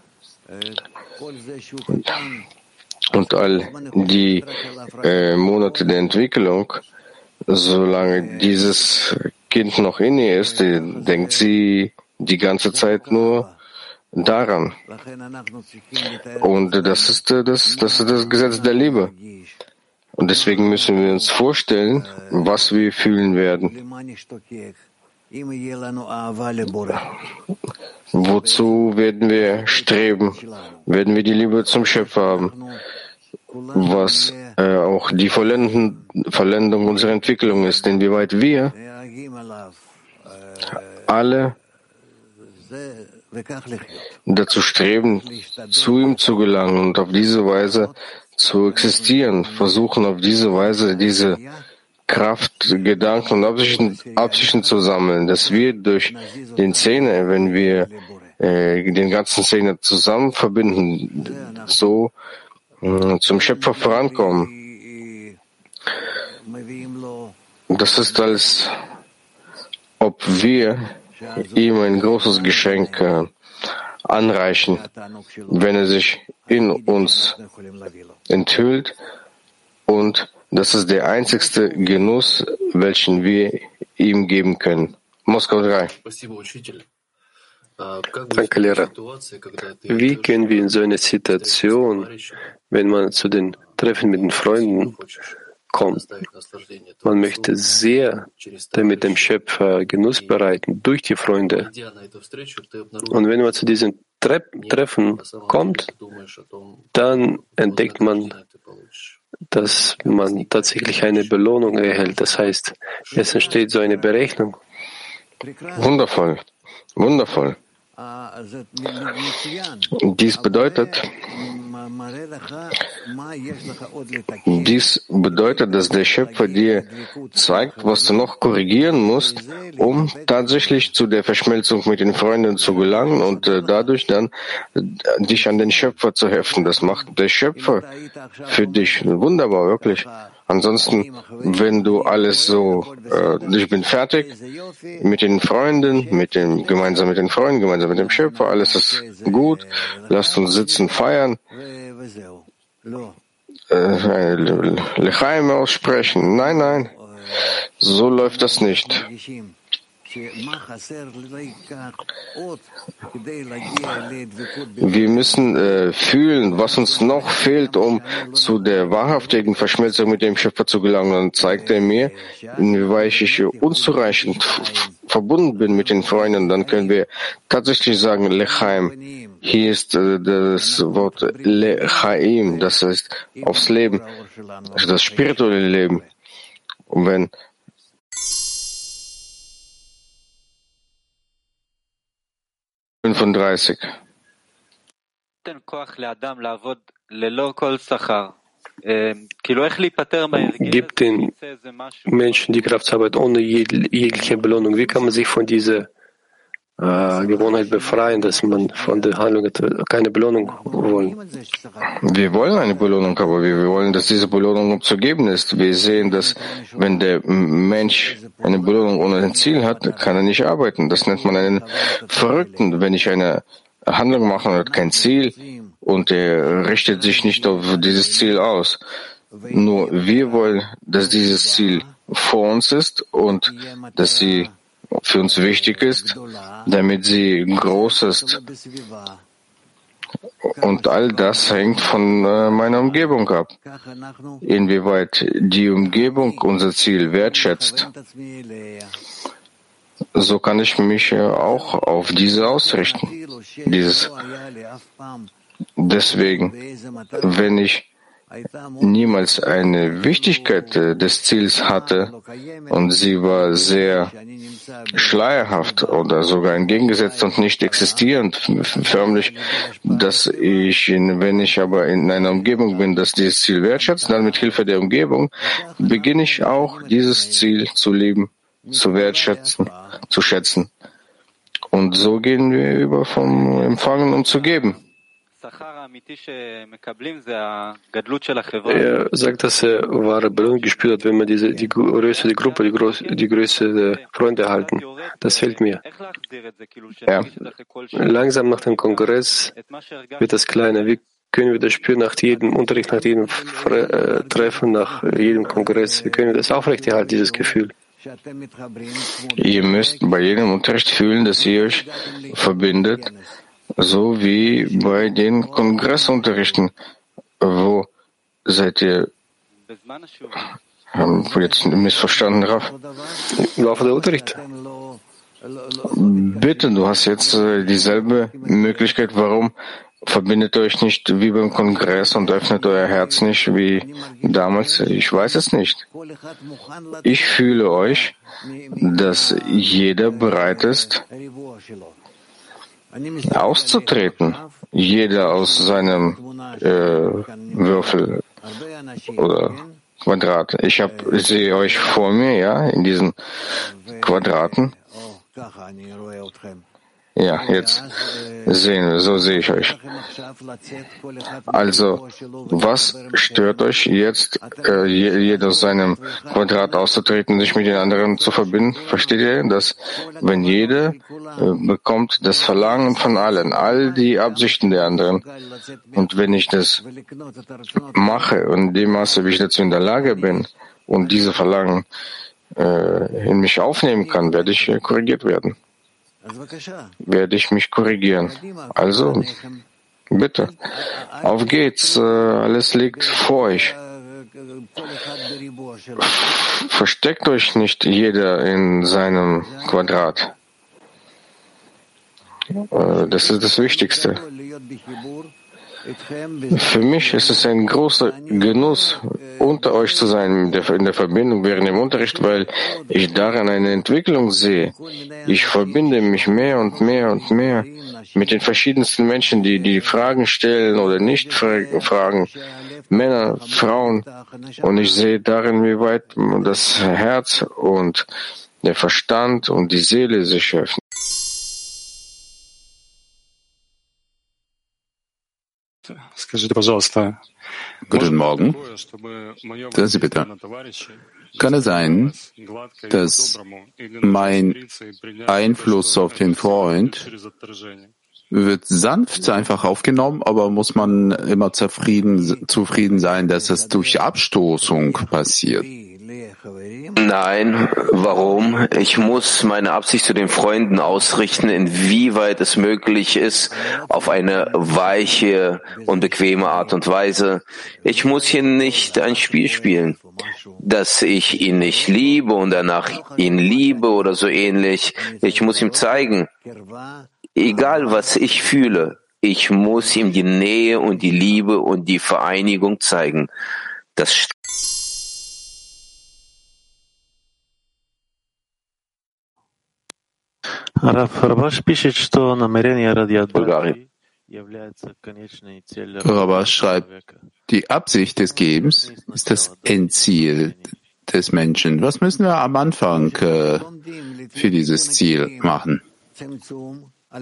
Und all die äh, Monate der Entwicklung, solange dieses Kind noch in ihr ist, die, denkt sie die ganze Zeit nur daran. Und das ist äh, das, das ist das Gesetz der Liebe. Und deswegen müssen wir uns vorstellen, was wir fühlen werden. Wozu werden wir streben? Werden wir die Liebe zum Schöpfer haben? Was äh, auch die Vollendung unserer Entwicklung ist, inwieweit wir alle dazu streben, zu ihm zu gelangen und auf diese Weise zu existieren, versuchen auf diese Weise diese Kraft, Gedanken und Absichten, Absichten zu sammeln, dass wir durch den Zähne, wenn wir äh, den ganzen Zähne zusammen verbinden, so äh, zum Schöpfer vorankommen. Das ist als ob wir ihm ein großes Geschenk äh, anreichen, wenn er sich in uns enthüllt. Und das ist der einzigste Genuss, welchen wir ihm geben können. Moskau 3. Danke, Lehrer. Wie gehen wir in so eine Situation, wenn man zu den Treffen mit den Freunden kommt? Man möchte sehr damit dem Schöpfer Genuss bereiten durch die Freunde. Und wenn man zu diesen Tre Treffen kommt, dann entdeckt man, dass man tatsächlich eine Belohnung erhält. Das heißt, es entsteht so eine Berechnung. Wundervoll, wundervoll. Dies bedeutet, dies bedeutet, dass der Schöpfer dir zeigt, was du noch korrigieren musst, um tatsächlich zu der Verschmelzung mit den Freunden zu gelangen und äh, dadurch dann äh, dich an den Schöpfer zu heften. Das macht der Schöpfer für dich. Wunderbar, wirklich. Ansonsten, wenn du alles so, äh, ich bin fertig mit den Freunden, mit dem, gemeinsam mit den Freunden, gemeinsam mit dem Schöpfer, alles ist gut, lasst uns sitzen, feiern, äh, Lechaim aussprechen. Nein, nein, so läuft das nicht. Wir müssen äh, fühlen, was uns noch fehlt, um zu der wahrhaftigen Verschmelzung mit dem Schöpfer zu gelangen. Dann zeigt er mir, inwieweit ich unzureichend verbunden bin mit den Freunden. Dann können wir tatsächlich sagen, Lechaim. Hier ist äh, das Wort Lechaim, das heißt aufs Leben, also das spirituelle Leben. Und wenn 35. Gibt den Menschen die Kraft zur Arbeit ohne jegliche Belohnung. Wie kann man sich von dieser äh, Gewohnheit befreien, dass man von der Handlung keine Belohnung wollen. Wir wollen eine Belohnung, aber wir wollen, dass diese Belohnung zu geben ist. Wir sehen, dass wenn der Mensch eine Belohnung ohne ein Ziel hat, kann er nicht arbeiten. Das nennt man einen Verrückten. Wenn ich eine Handlung mache und hat kein Ziel und er richtet sich nicht auf dieses Ziel aus. Nur wir wollen, dass dieses Ziel vor uns ist und dass sie für uns wichtig ist, damit sie groß ist. Und all das hängt von äh, meiner Umgebung ab. Inwieweit die Umgebung unser Ziel wertschätzt, so kann ich mich äh, auch auf diese ausrichten. Dieses. Deswegen, wenn ich niemals eine Wichtigkeit äh, des Ziels hatte und sie war sehr schleierhaft oder sogar entgegengesetzt und nicht existierend, förmlich, dass ich, wenn ich aber in einer Umgebung bin, dass dieses Ziel wertschätzt, dann mit Hilfe der Umgebung beginne ich auch dieses Ziel zu lieben, zu wertschätzen, zu schätzen. Und so gehen wir über vom Empfangen und zu geben. Er sagt, dass er wahre Belohnung gespürt hat, wenn man diese, die Größe der Gruppe, die, Groß, die Größe der Freunde halten. Das fällt mir. Ja. Langsam nach dem Kongress wird das kleiner. Wie können wir das spüren nach jedem Unterricht, nach jedem äh, Treffen, nach jedem Kongress? Wie können wir das aufrechterhalten, dieses Gefühl? Ihr müsst bei jedem Unterricht fühlen, dass ihr euch verbindet, so wie bei den Kongressunterrichten. Wo seid ihr haben wir jetzt missverstanden, Raf? Im Laufe der Unterricht. Bitte, du hast jetzt äh, dieselbe Möglichkeit. Warum verbindet euch nicht wie beim Kongress und öffnet euer Herz nicht wie damals? Ich weiß es nicht. Ich fühle euch, dass jeder bereit ist, auszutreten. Jeder aus seinem äh, Würfel oder Quadrat. Ich, hab, ich sehe euch vor mir, ja, in diesen Quadraten. Ja, jetzt sehen wir, so sehe ich euch. Also, was stört euch jetzt, äh, jeder aus seinem Quadrat auszutreten, sich mit den anderen zu verbinden? Versteht ihr, dass wenn jeder äh, bekommt das Verlangen von allen, all die Absichten der anderen, und wenn ich das mache und in dem Maße, wie ich dazu in der Lage bin, und diese Verlangen äh, in mich aufnehmen kann, werde ich äh, korrigiert werden werde ich mich korrigieren. Also, bitte, auf geht's, äh, alles liegt vor euch. Versteckt euch nicht jeder in seinem Quadrat. Äh, das ist das Wichtigste. Für mich ist es ein großer Genuss, unter euch zu sein in der Verbindung während dem Unterricht, weil ich daran eine Entwicklung sehe. Ich verbinde mich mehr und mehr und mehr mit den verschiedensten Menschen, die die Fragen stellen oder nicht fragen, Männer, Frauen. Und ich sehe darin, wie weit das Herz und der Verstand und die Seele sich öffnen. Guten Morgen. Hören Sie bitte. Kann es sein, dass mein Einfluss auf den Freund wird sanft einfach aufgenommen, aber muss man immer zufrieden, zufrieden sein, dass es durch Abstoßung passiert? Nein, warum? Ich muss meine Absicht zu den Freunden ausrichten, inwieweit es möglich ist, auf eine weiche und bequeme Art und Weise. Ich muss hier nicht ein Spiel spielen, dass ich ihn nicht liebe und danach ihn liebe oder so ähnlich. Ich muss ihm zeigen, egal was ich fühle, ich muss ihm die Nähe und die Liebe und die Vereinigung zeigen. Das Rabash schreibt, die Absicht des Gebens ist das Endziel des Menschen. Was müssen wir am Anfang äh, für dieses Ziel machen? Wie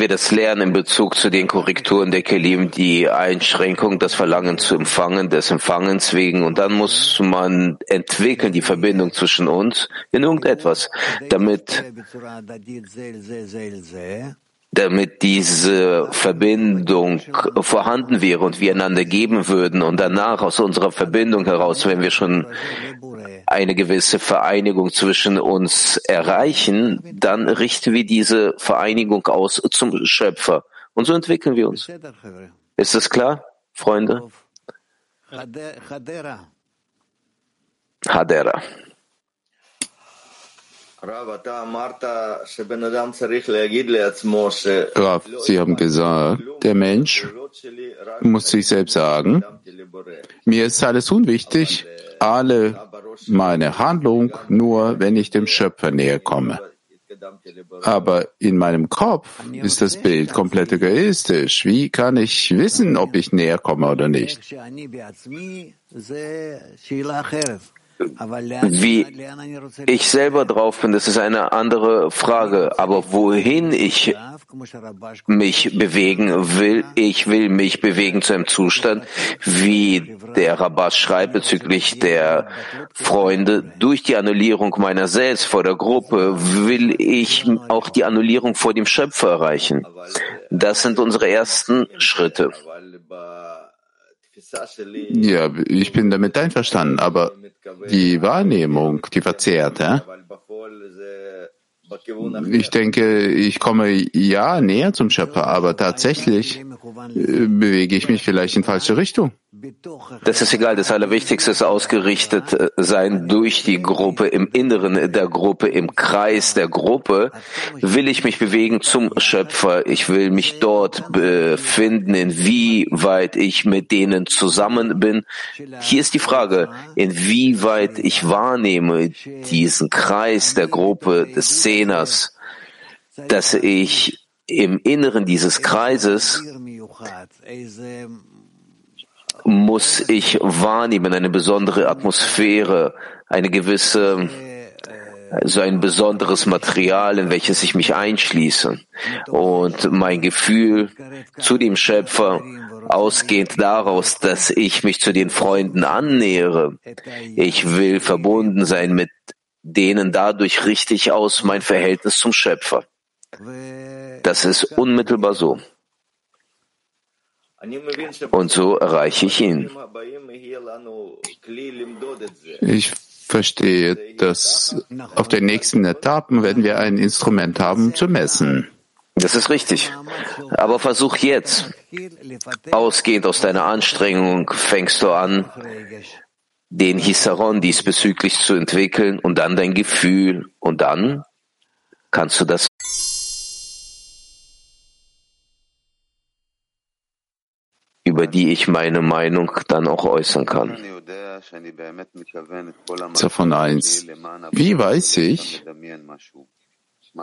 wir das lernen in Bezug zu den Korrekturen der Kelim, die Einschränkung, das Verlangen zu empfangen, des Empfangens wegen. Und dann muss man entwickeln, die Verbindung zwischen uns in irgendetwas, damit damit diese Verbindung vorhanden wäre und wir einander geben würden und danach aus unserer Verbindung heraus, wenn wir schon eine gewisse Vereinigung zwischen uns erreichen, dann richten wir diese Vereinigung aus zum Schöpfer. Und so entwickeln wir uns. Ist das klar, Freunde? Hadera. Rav, Sie haben gesagt, der Mensch muss sich selbst sagen, mir ist alles unwichtig, alle meine Handlung nur, wenn ich dem Schöpfer näher komme. Aber in meinem Kopf ist das Bild komplett egoistisch. Wie kann ich wissen, ob ich näher komme oder nicht? Wie ich selber drauf bin, das ist eine andere Frage. Aber wohin ich mich bewegen will, ich will mich bewegen zu einem Zustand, wie der Rabbas schreibt bezüglich der Freunde, durch die Annullierung meiner selbst vor der Gruppe will ich auch die Annullierung vor dem Schöpfer erreichen. Das sind unsere ersten Schritte. Ja, ich bin damit einverstanden, aber die Wahrnehmung, die verzerrte, ich denke, ich komme ja näher zum Schöpfer, aber tatsächlich äh, bewege ich mich vielleicht in falsche Richtung. Das ist egal. Das Allerwichtigste ist ausgerichtet äh, sein durch die Gruppe, im Inneren der Gruppe, im Kreis der Gruppe. Will ich mich bewegen zum Schöpfer? Ich will mich dort befinden, inwieweit ich mit denen zusammen bin. Hier ist die Frage, inwieweit ich wahrnehme diesen Kreis der Gruppe des Zehners, dass ich im Inneren dieses Kreises muss ich wahrnehmen, eine besondere Atmosphäre, eine gewisse, so ein besonderes Material, in welches ich mich einschließe. Und mein Gefühl zu dem Schöpfer, ausgehend daraus, dass ich mich zu den Freunden annähere. Ich will verbunden sein mit denen dadurch richtig aus mein Verhältnis zum Schöpfer. Das ist unmittelbar so. Und so erreiche ich ihn. Ich verstehe, dass auf den nächsten Etappen werden wir ein Instrument haben zu messen. Das ist richtig. Aber versuch jetzt, ausgehend aus deiner Anstrengung, fängst du an, den Hisaron diesbezüglich zu entwickeln und dann dein Gefühl und dann kannst du das über die ich meine Meinung dann auch äußern kann. Davon eins. Wie weiß ich,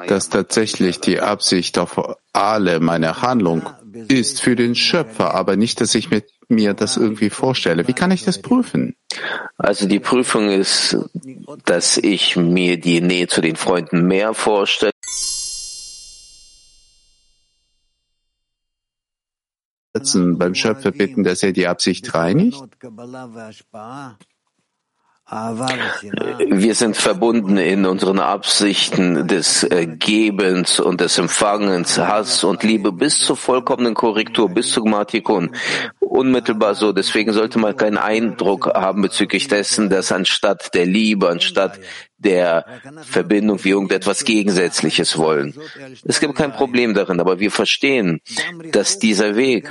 dass tatsächlich die Absicht auf alle meiner Handlung ist für den Schöpfer, aber nicht, dass ich mit mir das irgendwie vorstelle. Wie kann ich das prüfen? Also die Prüfung ist, dass ich mir die Nähe zu den Freunden mehr vorstelle. Beim Schöpfer bitten, dass er die Absicht reinigt? Wir sind verbunden in unseren Absichten des äh, Gebens und des Empfangens, Hass und Liebe bis zur vollkommenen Korrektur, bis zu Gmatikon. Unmittelbar so. Deswegen sollte man keinen Eindruck haben bezüglich dessen, dass anstatt der Liebe, anstatt der Verbindung wir irgendetwas Gegensätzliches wollen. Es gibt kein Problem darin, aber wir verstehen, dass dieser Weg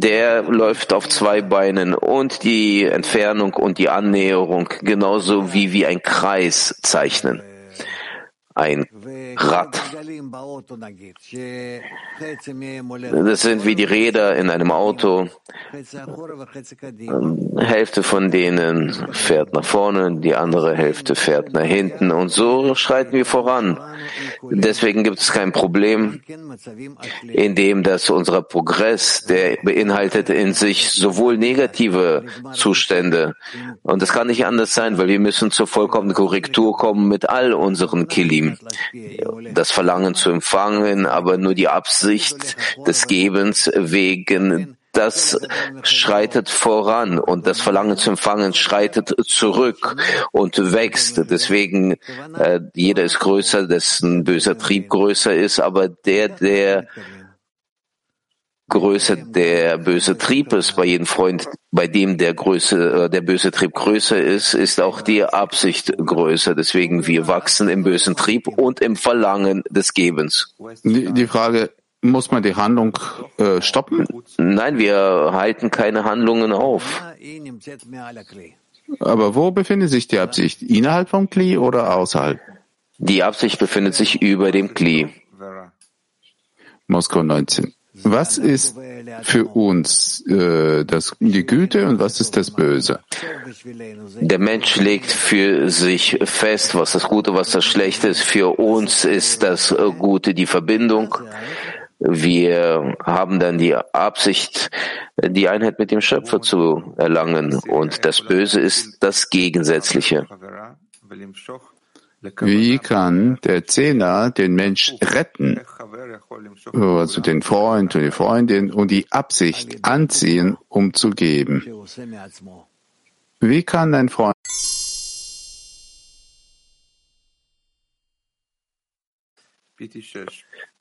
der läuft auf zwei Beinen und die Entfernung und die Annäherung genauso wie wie ein Kreis zeichnen ein Rad. Das sind wie die Räder in einem Auto. Hälfte von denen fährt nach vorne, die andere Hälfte fährt nach hinten und so schreiten wir voran. Deswegen gibt es kein Problem, in dem dass unser Progress, der beinhaltet in sich sowohl negative Zustände und das kann nicht anders sein, weil wir müssen zur vollkommenen Korrektur kommen mit all unseren Kilim das Verlangen zu empfangen, aber nur die Absicht des Gebens wegen das schreitet voran und das Verlangen zu empfangen schreitet zurück und wächst. Deswegen, äh, jeder ist größer, dessen böser Trieb größer ist, aber der, der größer der böse Trieb ist, bei jedem Freund, bei dem der, Größe, äh, der böse Trieb größer ist, ist auch die Absicht größer. Deswegen wir wachsen im bösen Trieb und im Verlangen des Gebens. Die, die Frage, muss man die Handlung äh, stoppen? Nein, wir halten keine Handlungen auf. Aber wo befindet sich die Absicht? Innerhalb vom Kli oder außerhalb? Die Absicht befindet sich über dem Kli. Moskau 19. Was ist für uns äh, das, die Güte und was ist das Böse? Der Mensch legt für sich fest, was das Gute, was das Schlechte ist. Für uns ist das Gute die Verbindung wir haben dann die Absicht, die Einheit mit dem Schöpfer zu erlangen. Und das Böse ist das Gegensätzliche. Wie kann der Zehner den Mensch retten, also den Freund und die Freundin, und die Absicht anziehen, um zu geben? Wie kann ein Freund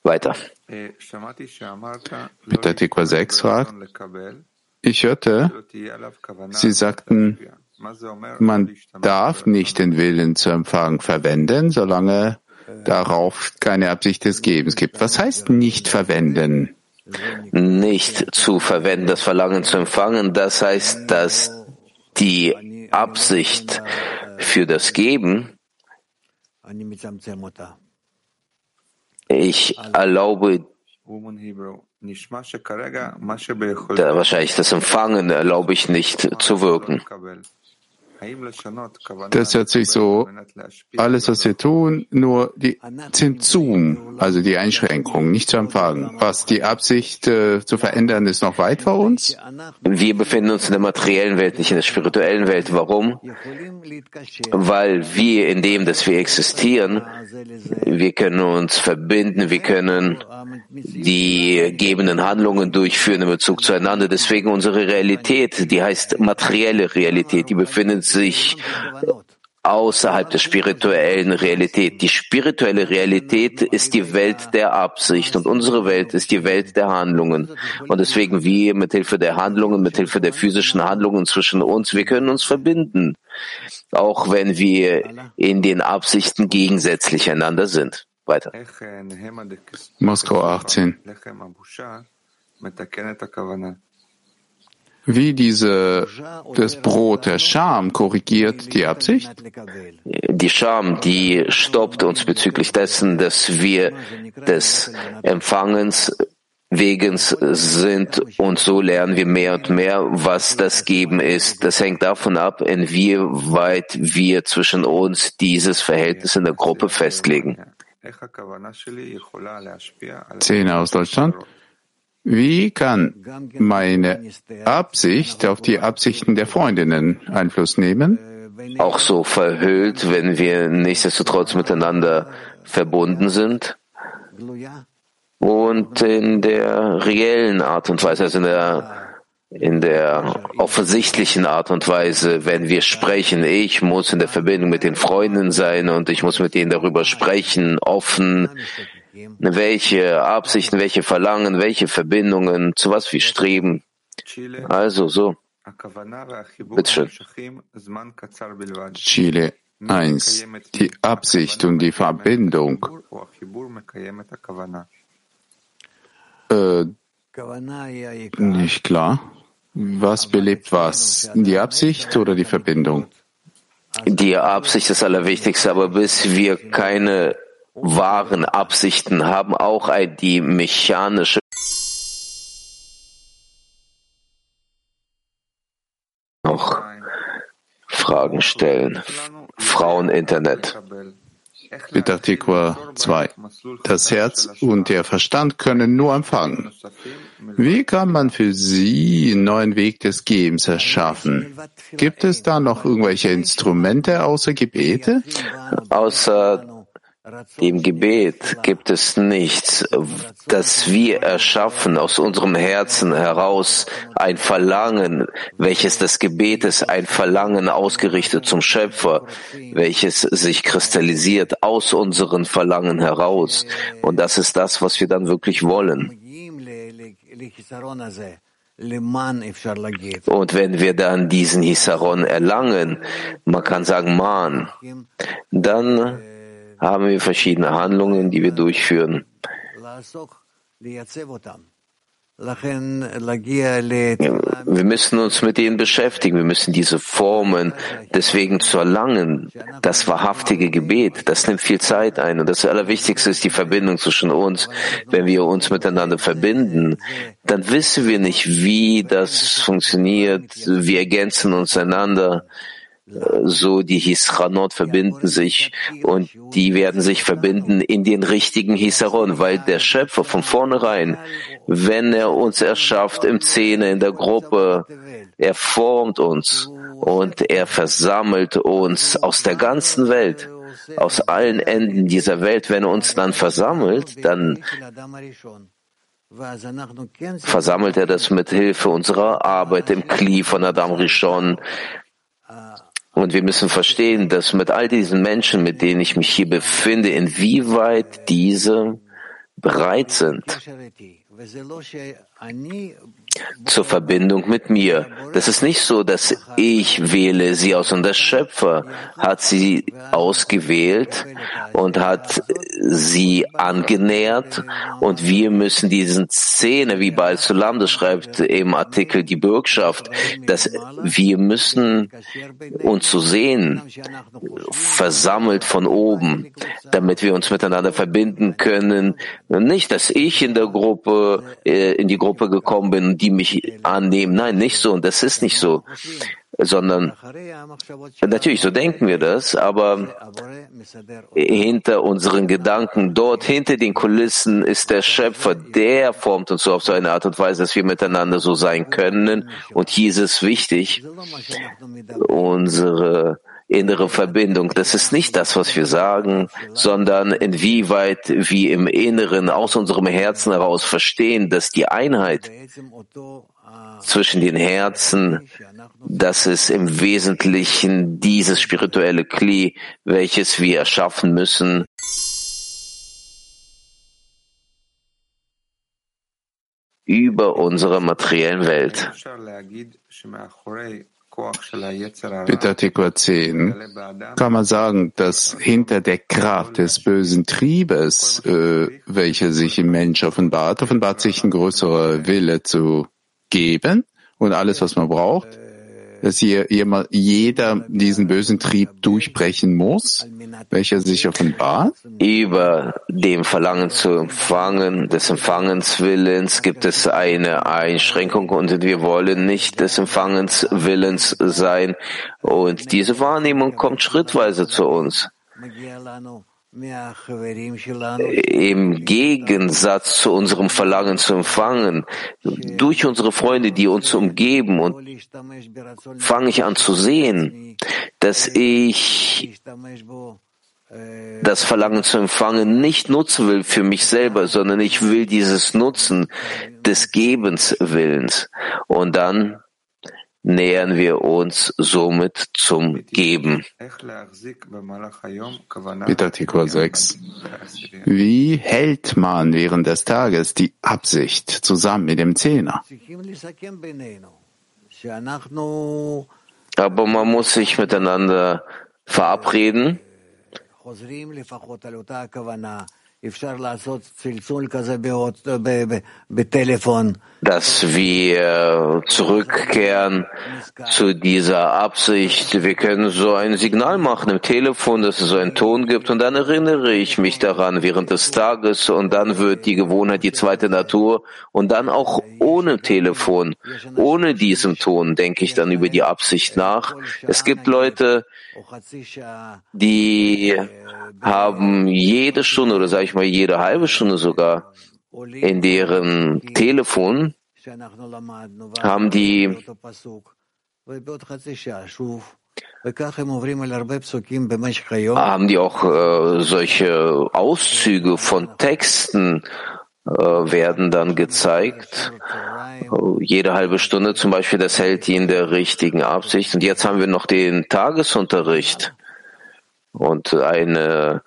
Weiter. Peter Tikva 6 fragt, ich hörte, Sie sagten, man darf nicht den Willen zu empfangen verwenden, solange darauf keine Absicht des Gebens gibt. Was heißt nicht verwenden? Nicht zu verwenden, das Verlangen zu empfangen, das heißt, dass die Absicht für das Geben ich erlaube da wahrscheinlich das Empfangen erlaube ich nicht zu wirken. Das hört sich so, alles, was wir tun, nur die Zimtzum, also die Einschränkung, nicht zu empfangen. Was, die Absicht äh, zu verändern, ist noch weit vor uns? Wir befinden uns in der materiellen Welt, nicht in der spirituellen Welt. Warum? Weil wir in dem, dass wir existieren, wir können uns verbinden, wir können die gebenden Handlungen durchführen in Bezug zueinander. Deswegen unsere Realität, die heißt materielle Realität, die befindet sich außerhalb der spirituellen Realität. Die spirituelle Realität ist die Welt der Absicht und unsere Welt ist die Welt der Handlungen. Und deswegen wir mit Hilfe der Handlungen, mit Hilfe der physischen Handlungen zwischen uns, wir können uns verbinden, auch wenn wir in den Absichten gegensätzlich einander sind. Weiter. Moskau 18. Wie diese, das Brot der Scham korrigiert die Absicht? Die Scham, die stoppt uns bezüglich dessen, dass wir des Empfangens Wegens sind und so lernen wir mehr und mehr, was das Geben ist. Das hängt davon ab, inwieweit wir zwischen uns dieses Verhältnis in der Gruppe festlegen. Zehn aus Deutschland. Wie kann meine Absicht auf die Absichten der Freundinnen Einfluss nehmen? Auch so verhüllt, wenn wir nichtsdestotrotz miteinander verbunden sind und in der reellen Art und Weise, also in der in der offensichtlichen Art und Weise, wenn wir sprechen. Ich muss in der Verbindung mit den Freunden sein und ich muss mit ihnen darüber sprechen, offen, welche Absichten, welche Verlangen, welche Verbindungen, zu was wir streben. Also so. Bitteschön. Chile 1. Die Absicht und die Verbindung. Äh, nicht klar. Was belebt was? Die Absicht oder die Verbindung? Die Absicht ist das Allerwichtigste, aber bis wir keine wahren Absichten haben, auch die mechanische noch Fragen stellen. Frauen-Internet. Bitartikwa 2. Das Herz und der Verstand können nur empfangen. Wie kann man für sie einen neuen Weg des Gebens erschaffen? Gibt es da noch irgendwelche Instrumente außer Gebete? Außer im Gebet gibt es nichts, das wir erschaffen aus unserem Herzen heraus, ein Verlangen, welches das Gebet ist, ein Verlangen ausgerichtet zum Schöpfer, welches sich kristallisiert aus unseren Verlangen heraus. Und das ist das, was wir dann wirklich wollen. Und wenn wir dann diesen Hisaron erlangen, man kann sagen, man, dann haben wir verschiedene Handlungen, die wir durchführen. Wir müssen uns mit denen beschäftigen. Wir müssen diese Formen deswegen zu erlangen. Das wahrhaftige Gebet, das nimmt viel Zeit ein. Und das Allerwichtigste ist die Verbindung zwischen uns. Wenn wir uns miteinander verbinden, dann wissen wir nicht, wie das funktioniert. Wir ergänzen uns einander. So die Hisranot verbinden sich und die werden sich verbinden in den richtigen Hisaron, weil der Schöpfer von vornherein, wenn er uns erschafft im Zähne, in der Gruppe, er formt uns und er versammelt uns aus der ganzen Welt, aus allen Enden dieser Welt. Wenn er uns dann versammelt, dann versammelt er das mit Hilfe unserer Arbeit im Kli von Adam Rishon. Und wir müssen verstehen, dass mit all diesen Menschen, mit denen ich mich hier befinde, inwieweit diese bereit sind, zur Verbindung mit mir. Das ist nicht so, dass ich wähle sie aus und der Schöpfer hat sie ausgewählt und hat sie angenähert und wir müssen diesen Szene, wie Baal Sulam das schreibt im Artikel Die Bürgschaft, dass wir müssen uns zu so sehen, versammelt von oben, damit wir uns miteinander verbinden können. Nicht, dass ich in der Gruppe, äh, in die Gruppe gekommen bin die mich annehmen. Nein, nicht so. Und das ist nicht so. Sondern, natürlich, so denken wir das, aber hinter unseren Gedanken, dort hinter den Kulissen ist der Schöpfer, der formt uns so auf so eine Art und Weise, dass wir miteinander so sein können. Und hier ist wichtig, unsere innere Verbindung. Das ist nicht das, was wir sagen, sondern inwieweit wir im Inneren aus unserem Herzen heraus verstehen, dass die Einheit zwischen den Herzen, das ist im Wesentlichen dieses spirituelle Kli, welches wir erschaffen müssen, über unsere materiellen Welt. Artikel 10 kann man sagen, dass hinter der Kraft des bösen Triebes, äh, welcher sich im Mensch offenbart, offenbart sich ein größerer Wille zu geben und alles, was man braucht dass jeder diesen bösen Trieb durchbrechen muss, welcher sich offenbart? Über dem Verlangen zu empfangen, des Empfangenswillens gibt es eine Einschränkung und wir wollen nicht des Empfangenswillens sein. Und diese Wahrnehmung kommt schrittweise zu uns. Im Gegensatz zu unserem Verlangen zu empfangen, durch unsere Freunde, die uns umgeben, und fange ich an zu sehen, dass ich das Verlangen zu empfangen nicht nutzen will für mich selber, sondern ich will dieses Nutzen des Gebens Willens. Und dann nähern wir uns somit zum Geben. Mit Artikel 6. Wie hält man während des Tages die Absicht zusammen mit dem Zehner? Aber man muss sich miteinander verabreden, dass wir zurückkehren zu dieser Absicht. Wir können so ein Signal machen im Telefon, dass es so einen Ton gibt und dann erinnere ich mich daran während des Tages und dann wird die Gewohnheit die zweite Natur und dann auch ohne Telefon, ohne diesen Ton denke ich dann über die Absicht nach. Es gibt Leute, die haben jede Stunde oder sage ich mal jede halbe Stunde sogar in deren Telefon haben die haben die auch äh, solche Auszüge von Texten äh, werden dann gezeigt. Jede halbe Stunde zum Beispiel, das hält die in der richtigen Absicht. Und jetzt haben wir noch den Tagesunterricht und eine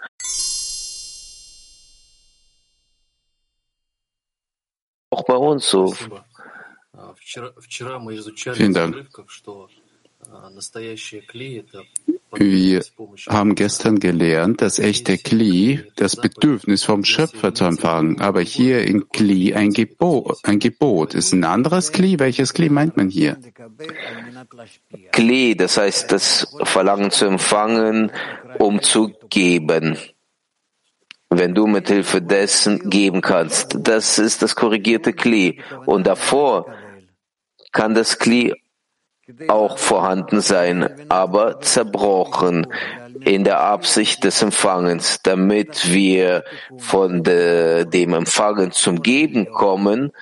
auch bei uns so. Vielen Dank. Wir haben gestern gelernt, dass echte Kli das Bedürfnis vom Schöpfer zu empfangen, aber hier in Kli ein Gebot, ein Gebot ist ein anderes Kli. Welches Kli meint man hier? Kli, das heißt das Verlangen zu empfangen, um zu geben. Wenn du mit Hilfe dessen geben kannst, das ist das korrigierte Kli. Und davor kann das Kli auch vorhanden sein, aber zerbrochen in der Absicht des Empfangens, damit wir von de, dem Empfangen zum Geben kommen,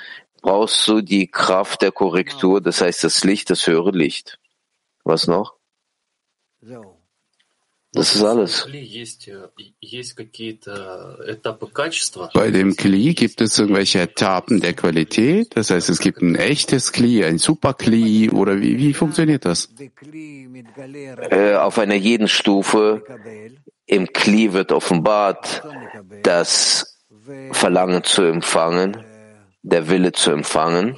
brauchst du die Kraft der Korrektur, das heißt das Licht, das höhere Licht. Was noch? Das ist alles. Bei dem Kli gibt es irgendwelche Etappen der Qualität? Das heißt, es gibt ein echtes Kli, ein Super Kli oder wie, wie funktioniert das? Äh, auf einer jeden Stufe im Kli wird offenbart das Verlangen zu empfangen, der Wille zu empfangen.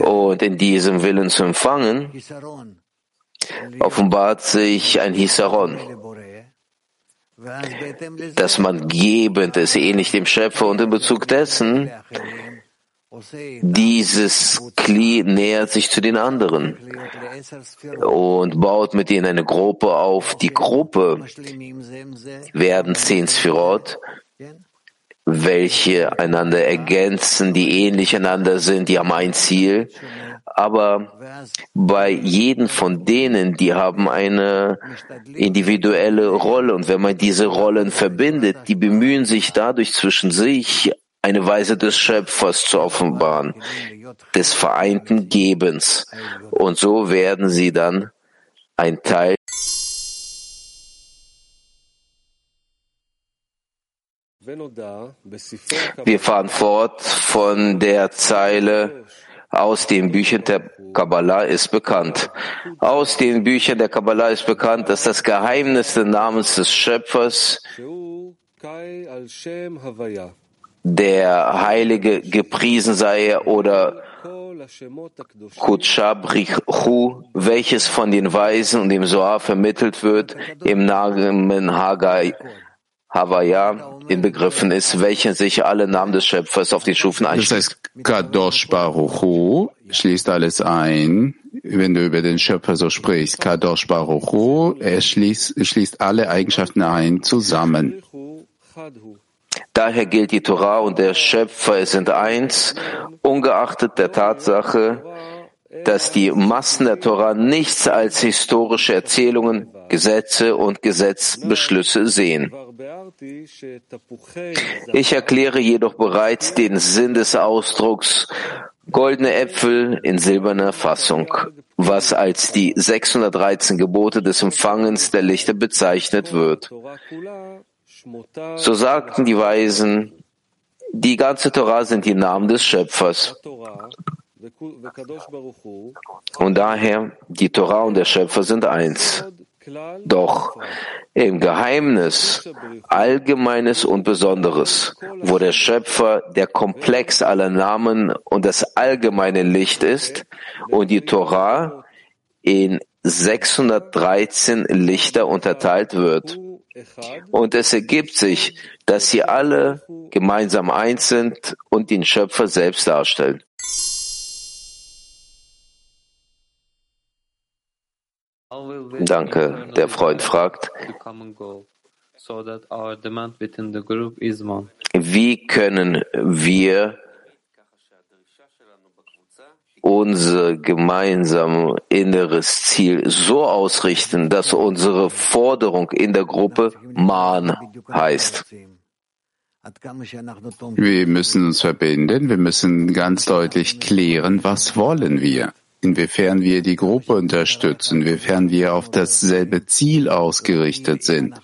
Und in diesem Willen zu empfangen offenbart sich ein Hisaron, dass man gebend ist, ähnlich dem Schöpfer und in Bezug dessen, dieses Kli nähert sich zu den anderen und baut mit ihnen eine Gruppe auf. Die Gruppe werden zehn Sphirot, welche einander ergänzen, die ähnlich einander sind, die haben ein Ziel aber bei jedem von denen, die haben eine individuelle Rolle und wenn man diese Rollen verbindet, die bemühen sich dadurch zwischen sich eine Weise des Schöpfers zu offenbaren, des vereinten Gebens. Und so werden sie dann ein Teil wir fahren fort von der Zeile aus den Büchern der Kabbalah ist bekannt. Aus den Büchern der Kabbalah ist bekannt, dass das Geheimnis des Namens des Schöpfers der Heilige gepriesen sei oder Kutschabrichu, welches von den Weisen und dem Soar vermittelt wird, im Namen Hagai Havaya inbegriffen ist, welchen sich alle Namen des Schöpfers auf die Stufen einschließen. Das heißt, Kadosh Baruch Hu schließt alles ein, wenn du über den Schöpfer so sprichst. Kadosh Baruch Hu, er schließt, schließt alle Eigenschaften ein zusammen. Daher gilt die Torah und der Schöpfer sind eins, ungeachtet der Tatsache, dass die Massen der Torah nichts als historische Erzählungen, Gesetze und Gesetzbeschlüsse sehen. Ich erkläre jedoch bereits den Sinn des Ausdrucks goldene Äpfel in silberner Fassung, was als die 613 Gebote des Empfangens der Lichter bezeichnet wird. So sagten die Weisen, die ganze Torah sind die Namen des Schöpfers. Und daher, die Torah und der Schöpfer sind eins. Doch im Geheimnis Allgemeines und Besonderes, wo der Schöpfer der Komplex aller Namen und das allgemeine Licht ist und die Torah in 613 Lichter unterteilt wird. Und es ergibt sich, dass sie alle gemeinsam eins sind und den Schöpfer selbst darstellen. Danke. Der Freund fragt, wie können wir unser gemeinsames inneres Ziel so ausrichten, dass unsere Forderung in der Gruppe Man heißt? Wir müssen uns verbinden, wir müssen ganz deutlich klären, was wollen wir inwiefern wir die Gruppe unterstützen, inwiefern wir auf dasselbe Ziel ausgerichtet sind,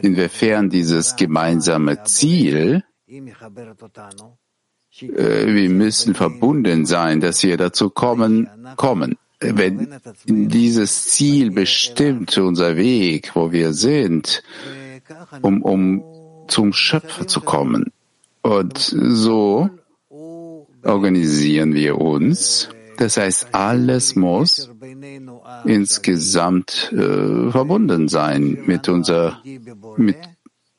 inwiefern dieses gemeinsame Ziel, äh, wir müssen verbunden sein, dass wir dazu kommen, kommen. Wenn dieses Ziel bestimmt unser Weg, wo wir sind, um, um zum Schöpfer zu kommen. Und so organisieren wir uns das heißt, alles muss insgesamt äh, verbunden sein mit unserer, mit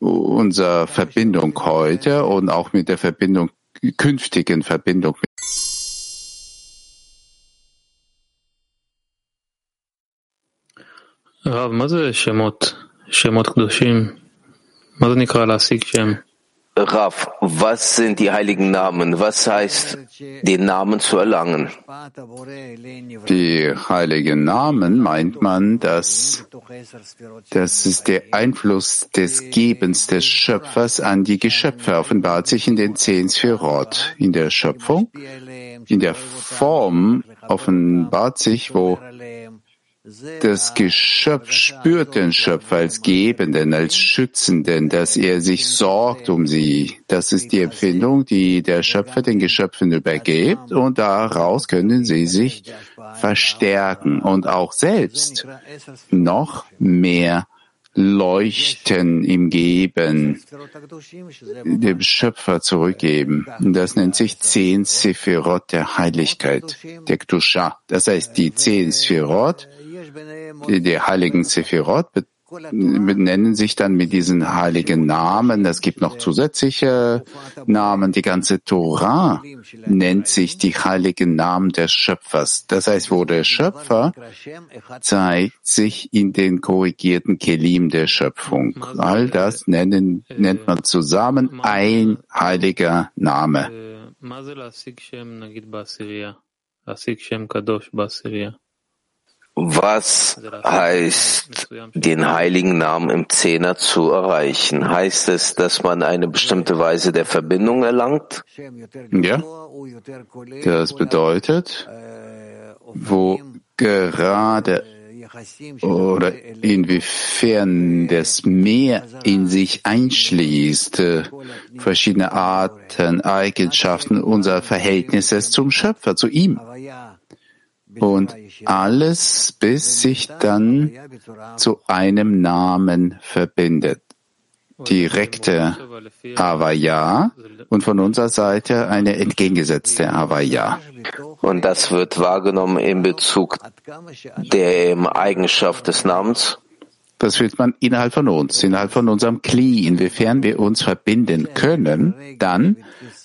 unserer Verbindung heute und auch mit der Verbindung, künftigen Verbindung. רב, מה זה שמות? שמות קדושים? מה זה נקרא להשיג שם? Rav, was sind die heiligen Namen? Was heißt, den Namen zu erlangen? Die heiligen Namen meint man, dass das ist der Einfluss des Gebens des Schöpfers an die Geschöpfe, offenbart sich in den zehn Sphirot. In der Schöpfung, in der Form offenbart sich, wo das Geschöpf spürt den Schöpfer als Gebenden, als Schützenden, dass er sich sorgt um sie. Das ist die Empfindung, die der Schöpfer den Geschöpfen übergibt und daraus können sie sich verstärken und auch selbst noch mehr Leuchten ihm geben, dem Schöpfer zurückgeben. Das nennt sich zehn Sephirot der Heiligkeit, der Kdusha. Das heißt, die zehn Sephirot die heiligen Sephirot benennen sich dann mit diesen heiligen Namen. Es gibt noch zusätzliche Namen. Die ganze Torah nennt sich die heiligen Namen des Schöpfers. Das heißt, wo der Schöpfer zeigt sich in den korrigierten Kelim der Schöpfung. All das nennen, nennt man zusammen ein heiliger Name. Was heißt, den heiligen Namen im Zehner zu erreichen? Heißt es, dass man eine bestimmte Weise der Verbindung erlangt? Ja, das bedeutet, wo gerade oder inwiefern das Meer in sich einschließt, verschiedene Arten, Eigenschaften unserer Verhältnisses zum Schöpfer, zu ihm und alles bis sich dann zu einem Namen verbindet. Direkte Avaya und von unserer Seite eine entgegengesetzte Avaya. Und das wird wahrgenommen in Bezug der Eigenschaft des Namens? Das fühlt man innerhalb von uns, innerhalb von unserem Kli. Inwiefern wir uns verbinden können, dann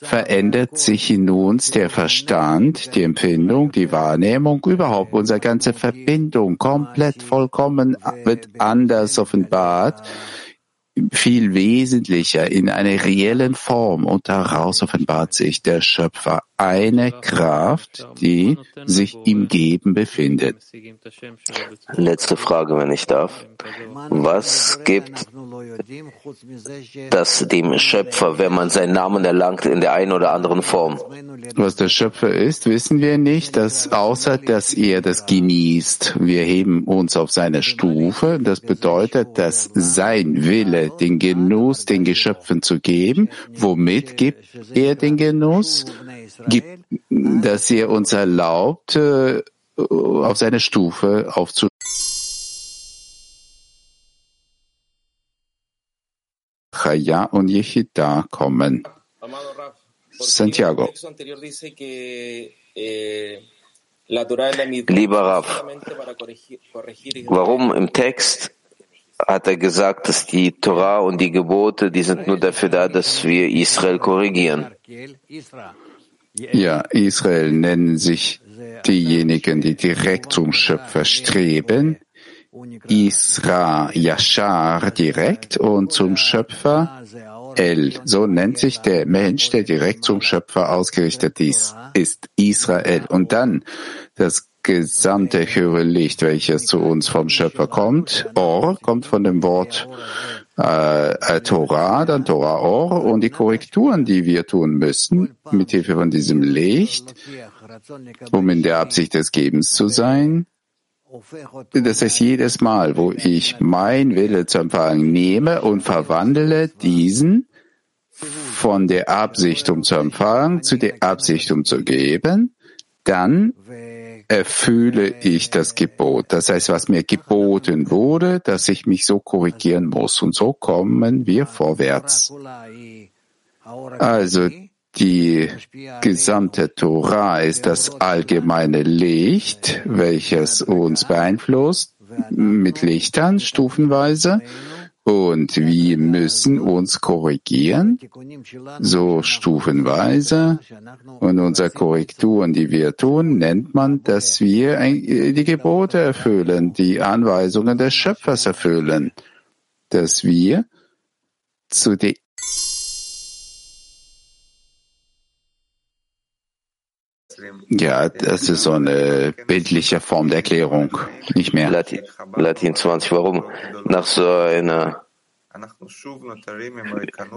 verändert sich in uns der Verstand, die Empfindung, die Wahrnehmung, überhaupt unsere ganze Verbindung komplett vollkommen wird anders offenbart viel wesentlicher in einer reellen Form und daraus offenbart sich der Schöpfer eine Kraft, die sich im Geben befindet. Letzte Frage, wenn ich darf. Was gibt das dem Schöpfer, wenn man seinen Namen erlangt in der einen oder anderen Form? Was der Schöpfer ist, wissen wir nicht, dass außer dass er das genießt. Wir heben uns auf seine Stufe. Das bedeutet, dass sein Wille, den Genuss den Geschöpfen zu geben, womit gibt er den Genuss? Gibt, dass er uns erlaubt, äh, auf seine Stufe aufzu Chaya und Yechida kommen. Santiago. Lieber Rav, warum im Text hat er gesagt, dass die Torah und die Gebote, die sind nur dafür da, dass wir Israel korrigieren? Ja, Israel nennen sich diejenigen, die direkt zum Schöpfer streben. Isra Yashar direkt und zum Schöpfer El. So nennt sich der Mensch, der direkt zum Schöpfer ausgerichtet ist, ist Israel. Und dann das gesamte höhere Licht, welches zu uns vom Schöpfer kommt. Or kommt von dem Wort äh, Torah, dann Torah Or und die Korrekturen, die wir tun müssen, mit Hilfe von diesem Licht, um in der Absicht des Gebens zu sein. Das heißt, jedes Mal, wo ich mein Wille zu empfangen nehme und verwandle diesen von der Absicht, um zu empfangen, zu der Absicht, um zu geben, dann erfülle ich das Gebot. Das heißt, was mir geboten wurde, dass ich mich so korrigieren muss. Und so kommen wir vorwärts. Also die gesamte Torah ist das allgemeine Licht, welches uns beeinflusst mit Lichtern stufenweise. Und wir müssen uns korrigieren, so stufenweise. Und unsere Korrekturen, die wir tun, nennt man, dass wir die Gebote erfüllen, die Anweisungen des Schöpfers erfüllen, dass wir zu der Ja, das ist so eine bildliche Form der Erklärung, nicht mehr. Latin, Latin 20. Warum nach so einer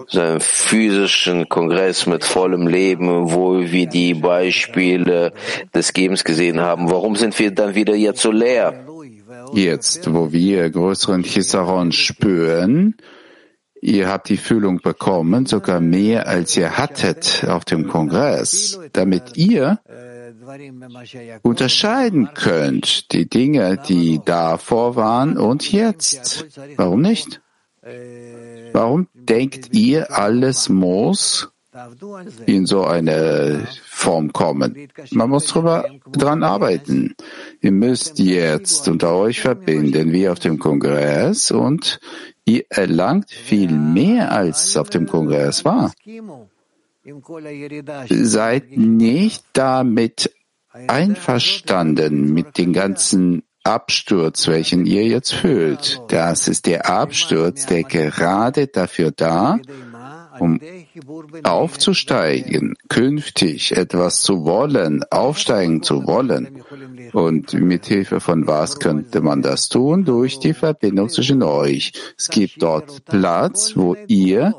so einem physischen Kongress mit vollem Leben, wo wir die Beispiele des Gebens gesehen haben, warum sind wir dann wieder jetzt so leer? Jetzt, wo wir größeren Chisaron spüren, ihr habt die Fühlung bekommen, sogar mehr als ihr hattet auf dem Kongress, damit ihr unterscheiden könnt, die Dinge, die davor waren und jetzt. Warum nicht? Warum denkt ihr, alles muss in so eine Form kommen? Man muss drüber dran arbeiten. Ihr müsst jetzt unter euch verbinden, wie auf dem Kongress, und ihr erlangt viel mehr, als auf dem Kongress war. Seid nicht damit einverstanden mit den ganzen Absturz, welchen ihr jetzt fühlt. Das ist der Absturz, der gerade dafür da, um aufzusteigen, künftig etwas zu wollen, aufsteigen zu wollen. Und mit Hilfe von was könnte man das tun? Durch die Verbindung zwischen euch. Es gibt dort Platz, wo ihr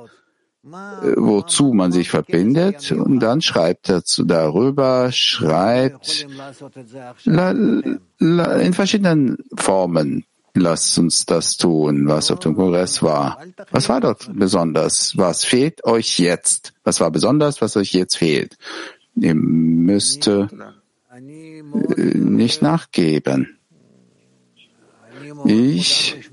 äh, wozu man sich verbindet und dann schreibt dazu darüber, schreibt in verschiedenen Formen. Lasst uns das tun, was auf dem Kongress war. Was war dort besonders? Was fehlt euch jetzt? Was war besonders, was euch jetzt fehlt? Ihr müsst äh, nicht nachgeben. Ich,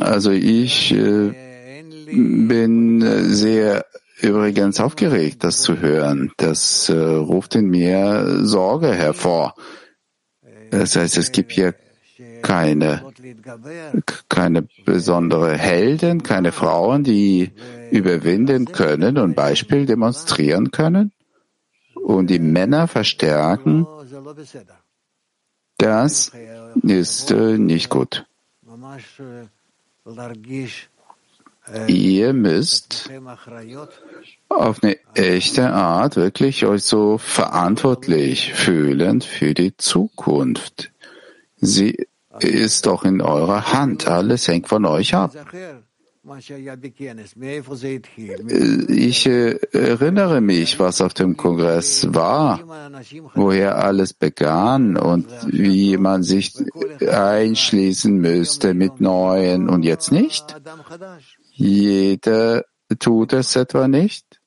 also ich äh, bin sehr übrigens aufgeregt, das zu hören. Das äh, ruft in mir Sorge hervor. Das heißt, es gibt hier keine, keine besondere Helden, keine Frauen, die überwinden können und Beispiel demonstrieren können und die Männer verstärken. Das ist äh, nicht gut. Ihr müsst auf eine echte Art wirklich euch so verantwortlich fühlen für die Zukunft. Sie ist doch in eurer Hand. Alles hängt von euch ab. Ich äh, erinnere mich, was auf dem Kongress war, woher alles begann und wie man sich einschließen müsste mit Neuen und jetzt nicht. Jeder tut es etwa nicht.